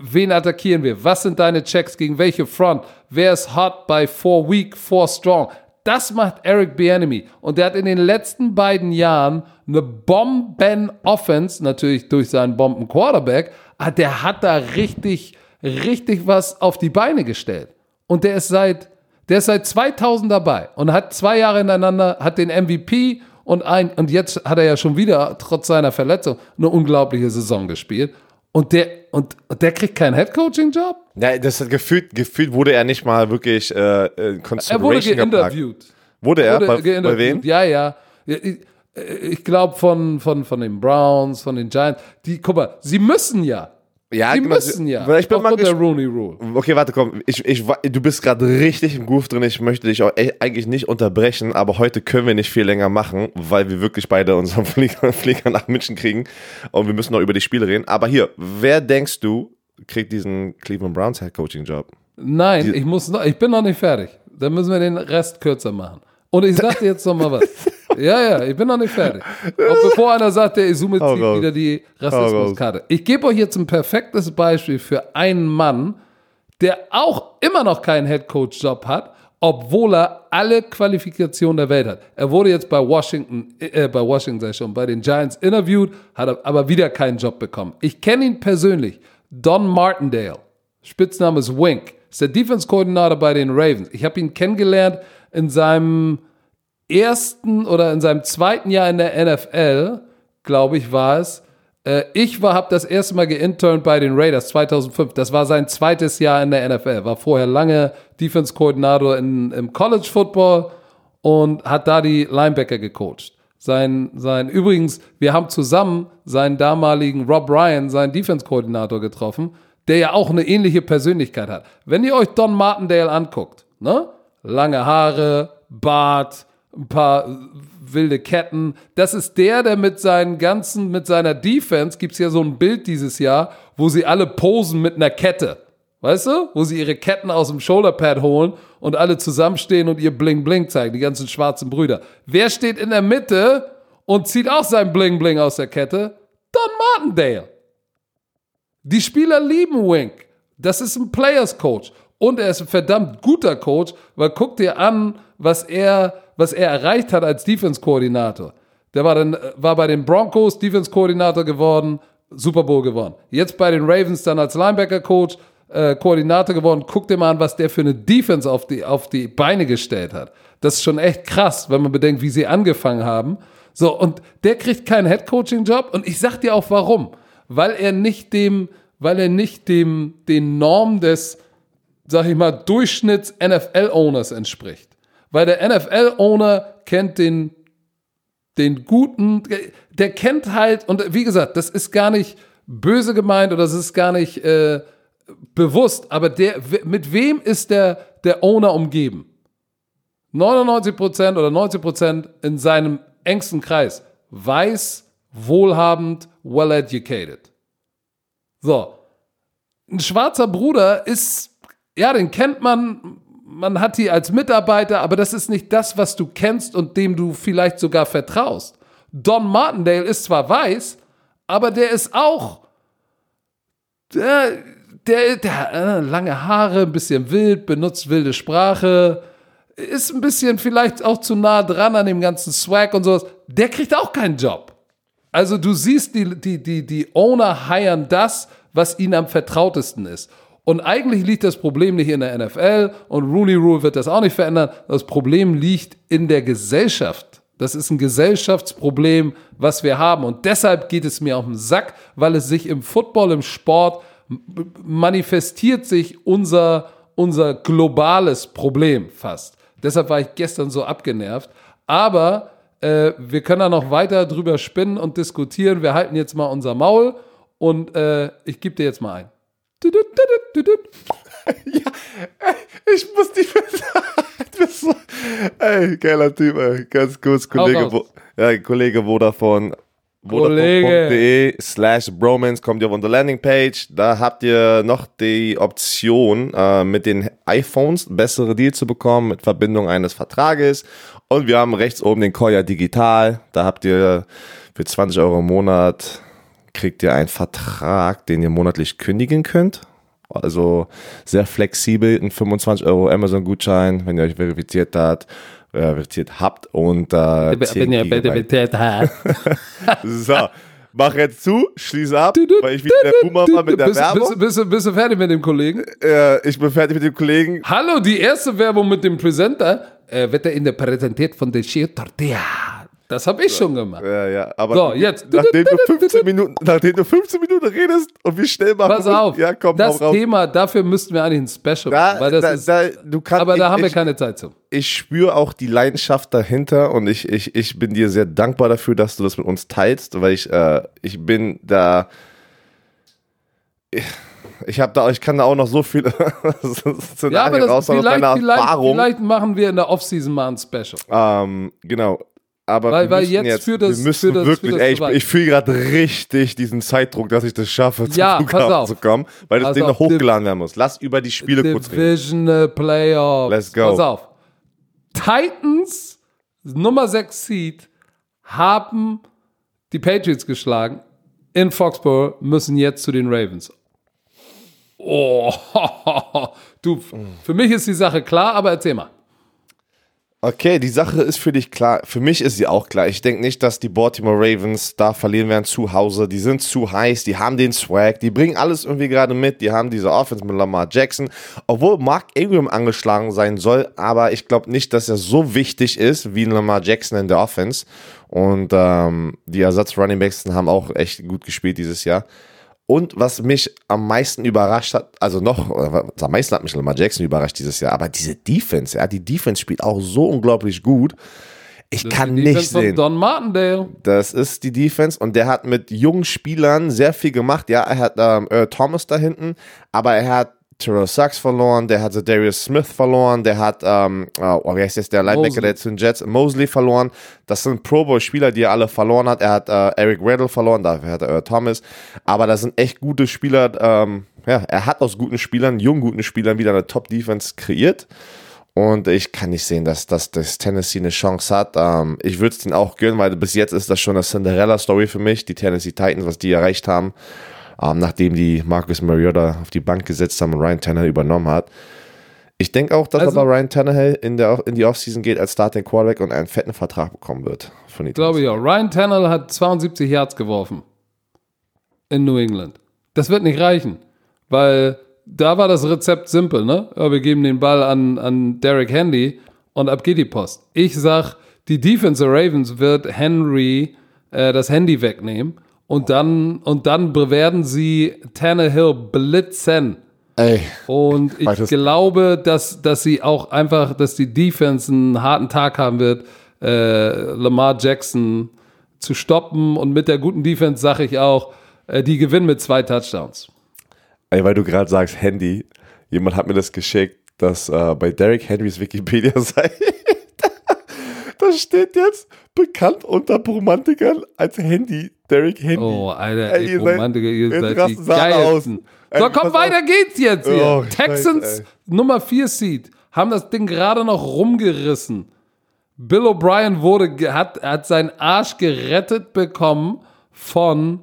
Wen attackieren wir? Was sind deine Checks gegen welche Front? Wer ist hot bei four weak, four strong? Das macht Eric Bienemy. Und der hat in den letzten beiden Jahren eine Bomben-Offense, natürlich durch seinen Bomben-Quarterback, ah, der hat da richtig, richtig was auf die Beine gestellt. Und der ist seit, der ist seit 2000 dabei und hat zwei Jahre hintereinander, hat den MVP und ein, und jetzt hat er ja schon wieder, trotz seiner Verletzung, eine unglaubliche Saison gespielt. Und der, und, und der kriegt keinen Headcoaching-Job? Ja, das hat gefühlt, gefühlt wurde er nicht mal wirklich äh, äh Er wurde geinterviewt. Wurde er? Wurde bei, bei wem? Ja, ja. Ich, ich glaube von, von, von den Browns, von den Giants. Die, guck mal, sie müssen ja. Ja, sie genau, müssen ja. Ich bin mal der Rooney Rule. Okay, warte, komm. Ich, ich, du bist gerade richtig im Groove drin. Ich möchte dich auch eigentlich nicht unterbrechen, aber heute können wir nicht viel länger machen, weil wir wirklich beide unseren Flieger, Flieger nach München kriegen und wir müssen noch über die Spiele reden. Aber hier, wer denkst du kriegt diesen Cleveland Browns Head Coaching Job? Nein, die, ich muss noch, ich bin noch nicht fertig. Dann müssen wir den Rest kürzer machen. Und ich sag dir jetzt noch mal was. Ja, ja, ich bin noch nicht fertig. Auch bevor einer sagt, der Isume zieht wieder die Rassismuskarte. Ich gebe euch jetzt ein perfektes Beispiel für einen Mann, der auch immer noch keinen Headcoach-Job hat, obwohl er alle Qualifikationen der Welt hat. Er wurde jetzt bei Washington, äh, bei Washington sei schon, bei den Giants interviewt, hat aber wieder keinen Job bekommen. Ich kenne ihn persönlich. Don Martindale. Spitzname ist Wink. Ist der Defense-Koordinator bei den Ravens. Ich habe ihn kennengelernt in seinem ersten oder in seinem zweiten Jahr in der NFL, glaube ich, war es. Äh, ich habe das erste Mal geinternt bei den Raiders 2005. Das war sein zweites Jahr in der NFL. War vorher lange Defense-Koordinator im College Football und hat da die Linebacker gecoacht. Sein, sein, übrigens, wir haben zusammen seinen damaligen Rob Ryan, seinen Defense-Koordinator getroffen, der ja auch eine ähnliche Persönlichkeit hat. Wenn ihr euch Don Martindale anguckt, ne? Lange Haare, Bart, ein paar wilde Ketten. Das ist der, der mit seinen ganzen, mit seiner Defense, gibt's ja so ein Bild dieses Jahr, wo sie alle posen mit einer Kette. Weißt du? Wo sie ihre Ketten aus dem Shoulderpad holen und alle zusammenstehen und ihr Bling Bling zeigen, die ganzen schwarzen Brüder. Wer steht in der Mitte und zieht auch sein Bling Bling aus der Kette? Don Martindale. Die Spieler lieben Wink. Das ist ein Players Coach. Und er ist ein verdammt guter Coach, weil guck dir an, was er, was er erreicht hat als Defense-Koordinator. Der war dann, war bei den Broncos Defense-Koordinator geworden, Super Bowl gewonnen. Jetzt bei den Ravens dann als Linebacker-Coach, äh, Koordinator geworden. Guck dir mal an, was der für eine Defense auf die, auf die Beine gestellt hat. Das ist schon echt krass, wenn man bedenkt, wie sie angefangen haben. So, und der kriegt keinen Headcoaching-Job und ich sag dir auch warum. Weil er nicht dem, weil er nicht dem, den Normen des, sag ich mal, Durchschnitts-NFL-Owners entspricht. Weil der NFL-Owner kennt den, den guten, der kennt halt, und wie gesagt, das ist gar nicht böse gemeint oder das ist gar nicht äh, bewusst, aber der, mit wem ist der, der Owner umgeben? 99% oder 90% in seinem engsten Kreis. Weiß, wohlhabend, well educated. So. Ein schwarzer Bruder ist, ja, den kennt man, man hat die als Mitarbeiter, aber das ist nicht das, was du kennst und dem du vielleicht sogar vertraust. Don Martindale ist zwar weiß, aber der ist auch, der, der, der hat äh, lange Haare, ein bisschen wild, benutzt wilde Sprache, ist ein bisschen vielleicht auch zu nah dran an dem ganzen Swag und sowas. Der kriegt auch keinen Job. Also du siehst, die, die, die, die Owner heiern das, was ihnen am vertrautesten ist. Und eigentlich liegt das Problem nicht in der NFL und Rooney Rule wird das auch nicht verändern. Das Problem liegt in der Gesellschaft. Das ist ein Gesellschaftsproblem, was wir haben. Und deshalb geht es mir auf den Sack, weil es sich im Football, im Sport manifestiert sich unser, unser globales Problem fast. Deshalb war ich gestern so abgenervt. Aber äh, wir können da noch weiter drüber spinnen und diskutieren. Wir halten jetzt mal unser Maul und äh, ich gebe dir jetzt mal ein. Ja, ich muss die so, ey, geiler Typ, ey. Ganz kurz, Kollege, ja, Kollege Vodafone Vodafone.de slash Bromance kommt ihr auf unsere Landingpage. Da habt ihr noch die Option, äh, mit den iPhones bessere Deals zu bekommen mit Verbindung eines Vertrages. Und wir haben rechts oben den Koya Digital. Da habt ihr für 20 Euro im Monat kriegt ihr einen Vertrag, den ihr monatlich kündigen könnt. Also sehr flexibel, ein 25 Euro Amazon-Gutschein, wenn ihr euch verifiziert habt verifiziert habt und äh, wenn ihr verifiziert habt. so. Mach jetzt zu, schließe ab, weil ich wieder der Boomer war mit der bist, Werbung. Bist, bist, bist, du fertig mit dem Kollegen? Äh, ich bin fertig mit dem Kollegen. Hallo, die erste Werbung mit dem Presenter äh, wird er in der präsentiert von der Chio Tortilla. Das habe ich schon gemacht. Ja, ja. Aber so, jetzt. Nachdem du 15 Minuten, nachdem du 15 Minuten redest und wir schnell machen. Pass auf. Ja, komm, das Thema, dafür müssten wir eigentlich ein Special da, machen. da, ist, da, du kannst, aber da ich, haben wir ich, keine Zeit zu. Ich spüre auch die Leidenschaft dahinter und ich, ich, ich bin dir sehr dankbar dafür, dass du das mit uns teilst, weil ich, äh, ich bin da. Ich, ich habe da, ich kann da auch noch so viele Szenarien ja, aber das, raus vielleicht, vielleicht, vielleicht machen wir in der Offseason mal ein Special. Ähm, genau. Aber weil, weil jetzt, jetzt für das, wir müssen das, wirklich, das ey, ich, ich fühle gerade richtig diesen Zeitdruck, dass ich das schaffe, zum ja, Flughafen zu kommen, weil das Ding noch hochgeladen werden muss. Lass über die Spiele Divisional kurz reden. Divisional Playoffs. Let's go. Pass auf. Titans, Nummer 6 Seed, haben die Patriots geschlagen in Foxborough, müssen jetzt zu den Ravens. Oh, du, für mich ist die Sache klar, aber erzähl mal. Okay, die Sache ist für dich klar. Für mich ist sie auch klar. Ich denke nicht, dass die Baltimore Ravens da verlieren werden zu Hause. Die sind zu heiß, die haben den Swag, die bringen alles irgendwie gerade mit. Die haben diese Offense mit Lamar Jackson. Obwohl Mark Ingram angeschlagen sein soll, aber ich glaube nicht, dass er so wichtig ist wie Lamar Jackson in der Offense. Und ähm, die Ersatz-Running Backs haben auch echt gut gespielt dieses Jahr. Und was mich am meisten überrascht hat, also noch, am meisten hat mich Lamar Jackson überrascht dieses Jahr, aber diese Defense, ja, die Defense spielt auch so unglaublich gut. Ich das kann nicht sehen. Don Martindale. Das ist die Defense und der hat mit jungen Spielern sehr viel gemacht. Ja, er hat ähm, Earl Thomas da hinten, aber er hat Terrell Sachs verloren, der hat Darius Smith verloren, der hat, ähm, oh, wie heißt jetzt der Linebacker der zu den Jets, Mosley verloren. Das sind Pro Bowl-Spieler, die er alle verloren hat. Er hat äh, Eric Weddle verloren, dafür hat er Earl Thomas. Aber das sind echt gute Spieler. Ähm, ja, er hat aus guten Spielern, jungen guten Spielern wieder eine Top-Defense kreiert. Und ich kann nicht sehen, dass, dass, dass Tennessee eine Chance hat. Ähm, ich würde es denen auch gönnen, weil bis jetzt ist das schon eine Cinderella-Story für mich, die Tennessee Titans, was die erreicht haben ähm, nachdem die Marcus Mariota auf die Bank gesetzt haben und Ryan Tannehill übernommen hat. Ich denke auch, dass also, aber Ryan Tannehill in, der, in die Offseason geht als Starting Quarterback und einen fetten Vertrag bekommen wird. Von Glaube ich auch. Ryan Tannehill hat 72 Yards geworfen in New England. Das wird nicht reichen, weil da war das Rezept simpel, ne? wir geben den Ball an, an Derek Handy und ab geht die Post. Ich sag, die Defense der Ravens wird Henry äh, das Handy wegnehmen und dann, und dann werden sie Tannehill blitzen. Ey. Und ich Weites- glaube, dass, dass sie auch einfach, dass die Defense einen harten Tag haben wird, äh, Lamar Jackson zu stoppen. Und mit der guten Defense sage ich auch, äh, die gewinnen mit zwei Touchdowns. Ey, weil du gerade sagst Handy, jemand hat mir das geschickt, dass äh, bei Derrick Henrys Wikipedia-Seite, da steht jetzt bekannt unter Romantikern als Handy, Derrick Henry. Oh, Alter, Ey, ey, ihr seid- Romantiker, ihr ihr seid die Sahne aus. geilsten. Ey, So, komm, auf. weiter geht's jetzt hier. Oh, Texans, ey. Nummer 4 Seed, haben das Ding gerade noch rumgerissen. Bill O'Brien wurde, hat, hat seinen Arsch gerettet bekommen von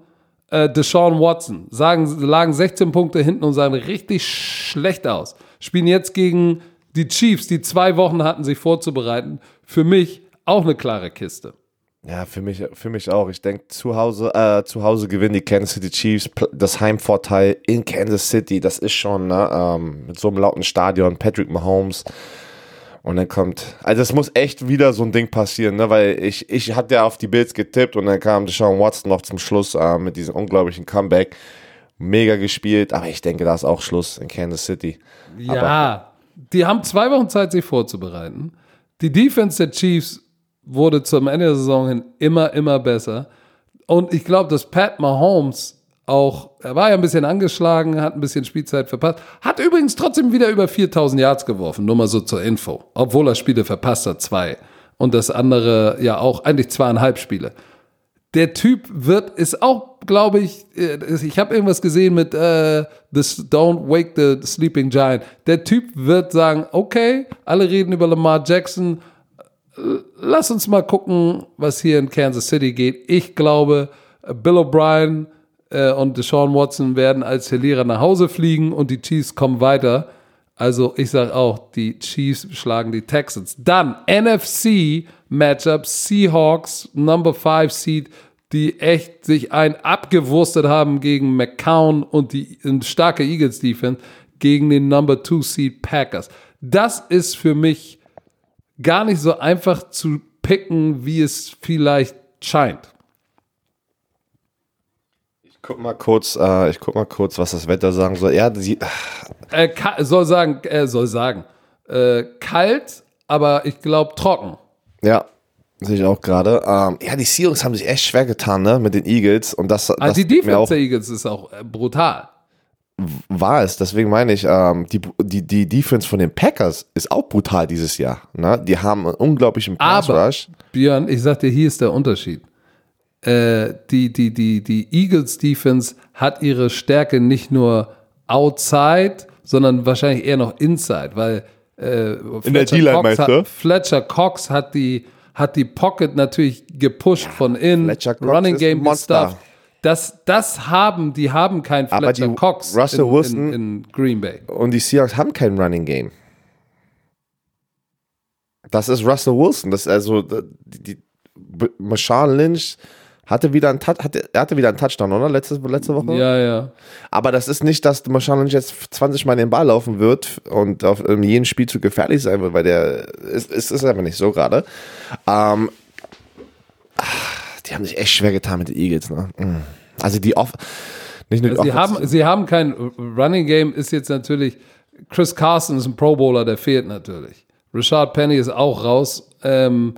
äh, Deshaun Watson. Sagen, lagen 16 Punkte hinten und sahen richtig schlecht aus. Spielen jetzt gegen die Chiefs, die zwei Wochen hatten, sich vorzubereiten. Für mich auch eine klare Kiste. Ja, für mich, für mich auch. Ich denke, zu Hause, äh, zu Hause gewinnen die Kansas City Chiefs. Das Heimvorteil in Kansas City, das ist schon ne, ähm, mit so einem lauten Stadion. Patrick Mahomes. Und dann kommt, also es muss echt wieder so ein Ding passieren, ne, weil ich, ich hatte ja auf die Bills getippt und dann kam Deshaun Watson noch zum Schluss äh, mit diesem unglaublichen Comeback. Mega gespielt, aber ich denke, da ist auch Schluss in Kansas City. Ja, die haben zwei Wochen Zeit, sich vorzubereiten. Die Defense der Chiefs wurde zum Ende der Saison hin immer, immer besser. Und ich glaube, dass Pat Mahomes auch, er war ja ein bisschen angeschlagen, hat ein bisschen Spielzeit verpasst, hat übrigens trotzdem wieder über 4000 Yards geworfen, nur mal so zur Info. Obwohl er Spiele verpasst hat, zwei. Und das andere ja auch, eigentlich zweieinhalb Spiele der Typ wird, ist auch, glaube ich, äh, ich habe irgendwas gesehen mit äh, this Don't Wake the Sleeping Giant. Der Typ wird sagen, okay, alle reden über Lamar Jackson, lass uns mal gucken, was hier in Kansas City geht. Ich glaube, Bill O'Brien äh, und Deshaun Watson werden als Verlierer nach Hause fliegen und die Chiefs kommen weiter. Also ich sage auch, die Chiefs schlagen die Texans. Dann NFC Matchup Seahawks Number 5 Seed, die echt sich ein abgewurstet haben gegen McCown und die starke Eagles Defense gegen den Number 2 Seed Packers. Das ist für mich gar nicht so einfach zu picken, wie es vielleicht scheint. Ich guck mal kurz, äh, ich guck mal kurz, was das Wetter sagen soll. Ja, sie, Er ka- soll sagen, er soll sagen, äh, kalt, aber ich glaube trocken. Ja, sehe ich auch gerade. Ähm, ja, die Seahawks haben sich echt schwer getan, ne, mit den Eagles. Und das, Also das die Defense der Eagles ist auch äh, brutal. War es. Deswegen meine ich, ähm, die, die, die Defense von den Packers ist auch brutal dieses Jahr. Ne? Die haben einen unglaublichen Pass Aber, Rush. Björn, ich sag dir, hier ist der Unterschied. Äh, die, die, die, die Eagles Defense hat ihre Stärke nicht nur outside, sondern wahrscheinlich eher noch inside, weil äh, Fletcher Cox hat? Fletcher Cox hat die, hat die Pocket natürlich gepusht von innen, Fletcher Cox Running Game Monster. gestufft. Das, das haben, die haben kein Aber Fletcher die Cox Russell in, Wilson- in, in Green Bay. Und die Seahawks haben kein Running Game. Das ist Russell Wilson. Das ist also die, die Marshawn Lynch hatte wieder einen, hatte, hatte wieder einen Touchdown, oder? Letzte, letzte Woche? Ja, ja. Aber das ist nicht, dass Marshawn Lynch jetzt 20 Mal den Ball laufen wird und auf in jedem Spiel zu gefährlich sein wird, weil der ist, ist, ist einfach nicht so gerade. Ähm, die haben sich echt schwer getan mit den Eagles, ne? Mm. Also die off nicht nur die Sie Offense- haben, sie haben kein Running Game, ist jetzt natürlich, Chris Carson ist ein Pro Bowler, der fehlt natürlich. Richard Penny ist auch raus. Ähm,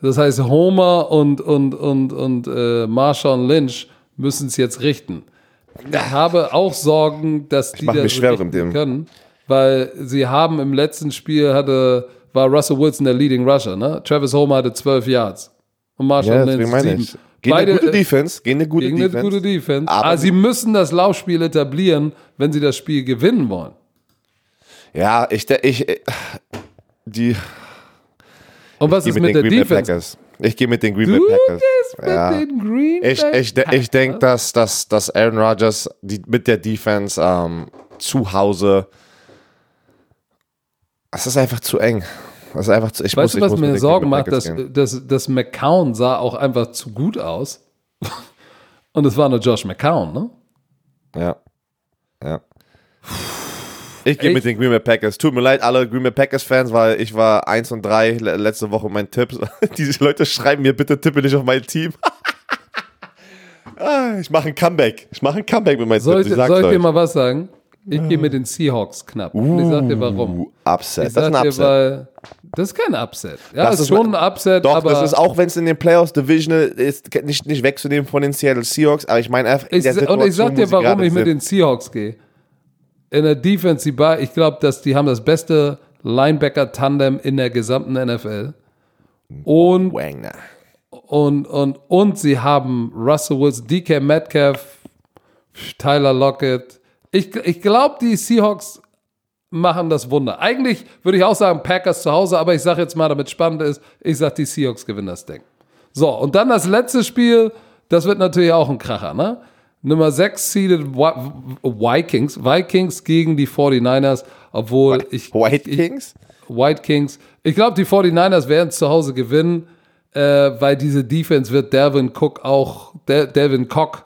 das heißt, Homer und, und, und, und äh, Marshawn Lynch müssen es jetzt richten. Ich habe auch Sorgen, dass die mir das schwer richten dem. können, weil sie haben im letzten Spiel hatte, war Russell Wilson der Leading Rusher, ne? Travis Homer hatte 12 Yards und Marshall ja, Lynch meine ich. Gegen Beide, eine gute Defense, gegen eine gute gegen Defense. eine gute Defense. Aber Aber, die- sie müssen das Laufspiel etablieren, wenn sie das Spiel gewinnen wollen. Ja, ich, ich, äh, die, Und was ist mit, mit der Green Defense? Packers. Ich gehe mit den Green Bay Packers. Ja. den Green Ich, ich, ich denke, dass, dass, dass Aaron Rodgers die, mit der Defense ähm, zu Hause. Es ist einfach zu eng. Es ist einfach zu, ich Weißt muss, du, was mir Sorgen macht? Dass, dass, dass McCown sah auch einfach zu gut aus. Und es war nur Josh McCown, ne? Ja. Ja. Ich gehe mit den Green Bay Packers. Tut mir leid, alle Green Bay Packers Fans, weil ich war 1 und 3 le- letzte Woche mein Tipps. Diese Leute schreiben mir bitte tippe nicht auf mein Team. ah, ich mache ein Comeback. Ich mache ein Comeback mit meinen Soll Tipps. ich, Ich soll ich dir mal was sagen? Ich gehe mit den Seahawks knapp. Und ich sag dir warum. Uh, Upset. Ich Das ist ein dir, Upset. weil das ist kein Upset. Ja, Das ist schon ein Upset, Doch, aber das ist auch, wenn es in den Playoffs Divisional ist, nicht, nicht wegzunehmen von den Seattle Seahawks, aber ich meine einfach in ich, und ich sag dir, warum ich mit den Seahawks gehe. In der Defense, ich glaube, dass die haben das beste Linebacker-Tandem in der gesamten NFL. Und Wagner. Und, und, und sie haben Russell Wilson, DK Metcalf, Tyler Lockett. Ich, ich glaube, die Seahawks machen das Wunder. Eigentlich würde ich auch sagen Packers zu Hause, aber ich sage jetzt mal, damit spannend ist, ich sage, die Seahawks gewinnen das Ding. So, und dann das letzte Spiel, das wird natürlich auch ein Kracher, ne? Nummer 6 seeded Vikings, Vikings gegen die 49ers, obwohl ich... White ich, Kings? White Kings. Ich glaube, die 49ers werden es zu Hause gewinnen, äh, weil diese Defense wird Delvin Cook auch, De Delvin Cock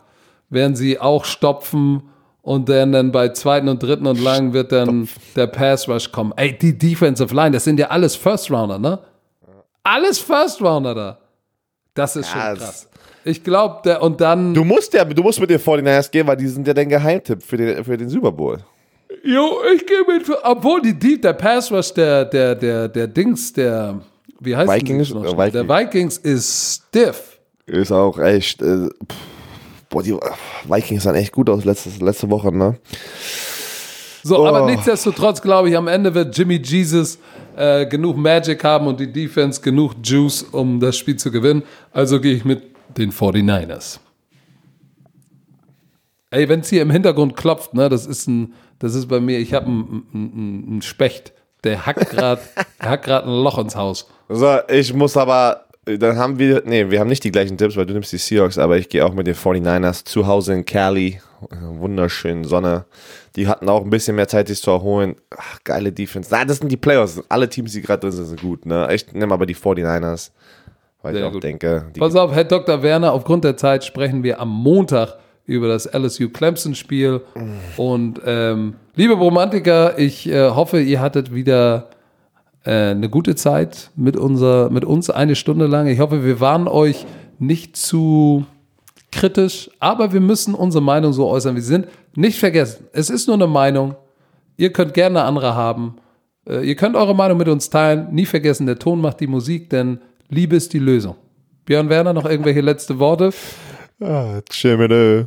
werden sie auch stopfen und dann, dann bei zweiten und dritten und lang wird dann der Pass Rush kommen. Ey, die Defensive Line, das sind ja alles First Rounder, ne? Alles First Rounder da. Das ist schon Ja, krass. Ich glaube, der und dann. Du musst ja, du musst mit den 49ers gehen, weil die sind ja dein Geheimtipp für den, für den Super Bowl. Jo, ich gehe mit, obwohl die Deep, der Pass Rush, der, der, der, der Dings, der, wie heißt Vikings? noch schnell? Der Vikings ist stiff. Ist auch echt. Äh, pff, boah, die äh, Vikings sahen echt gut aus letzte, letzte Woche, ne? So, Oh. aber nichtsdestotrotz glaube ich, am Ende wird Jimmy Jesus äh, genug Magic haben und die Defense genug Juice, um das Spiel zu gewinnen. Also gehe ich mit den 49ers. Ey, wenn es hier im Hintergrund klopft, ne, das ist ein, das ist bei mir, ich habe einen ein, ein Specht, der hackt gerade, der hackt gerade ein Loch ins Haus. So, ich muss aber. Dann haben wir. Nee, wir haben nicht die gleichen Tipps, weil du nimmst die Seahawks, aber ich gehe auch mit den 49ers zu Hause in Cali. Wunderschöne Sonne. Die hatten auch ein bisschen mehr Zeit, sich zu erholen. Ach, geile Defense. Nein, das sind die Playoffs. Alle Teams, die gerade drin sind, sind gut. Ne? Ich nehme aber die 49ers, weil Sehr ich auch gut. denke, Pass auf, Herr Dr. Werner, aufgrund der Zeit sprechen wir am Montag über das LSU-Clemson-Spiel. Und ähm, liebe Romantiker, ich äh, hoffe, ihr hattet wieder eine gute Zeit mit, unser, mit uns eine Stunde lang. Ich hoffe, wir waren euch nicht zu kritisch, aber wir müssen unsere Meinung so äußern, wie sie sind. Nicht vergessen, es ist nur eine Meinung. Ihr könnt gerne eine andere haben. Äh, ihr könnt eure Meinung mit uns teilen. Nie vergessen, der Ton macht die Musik, denn Liebe ist die Lösung. Björn Werner, noch irgendwelche letzte Worte? Ah, äh.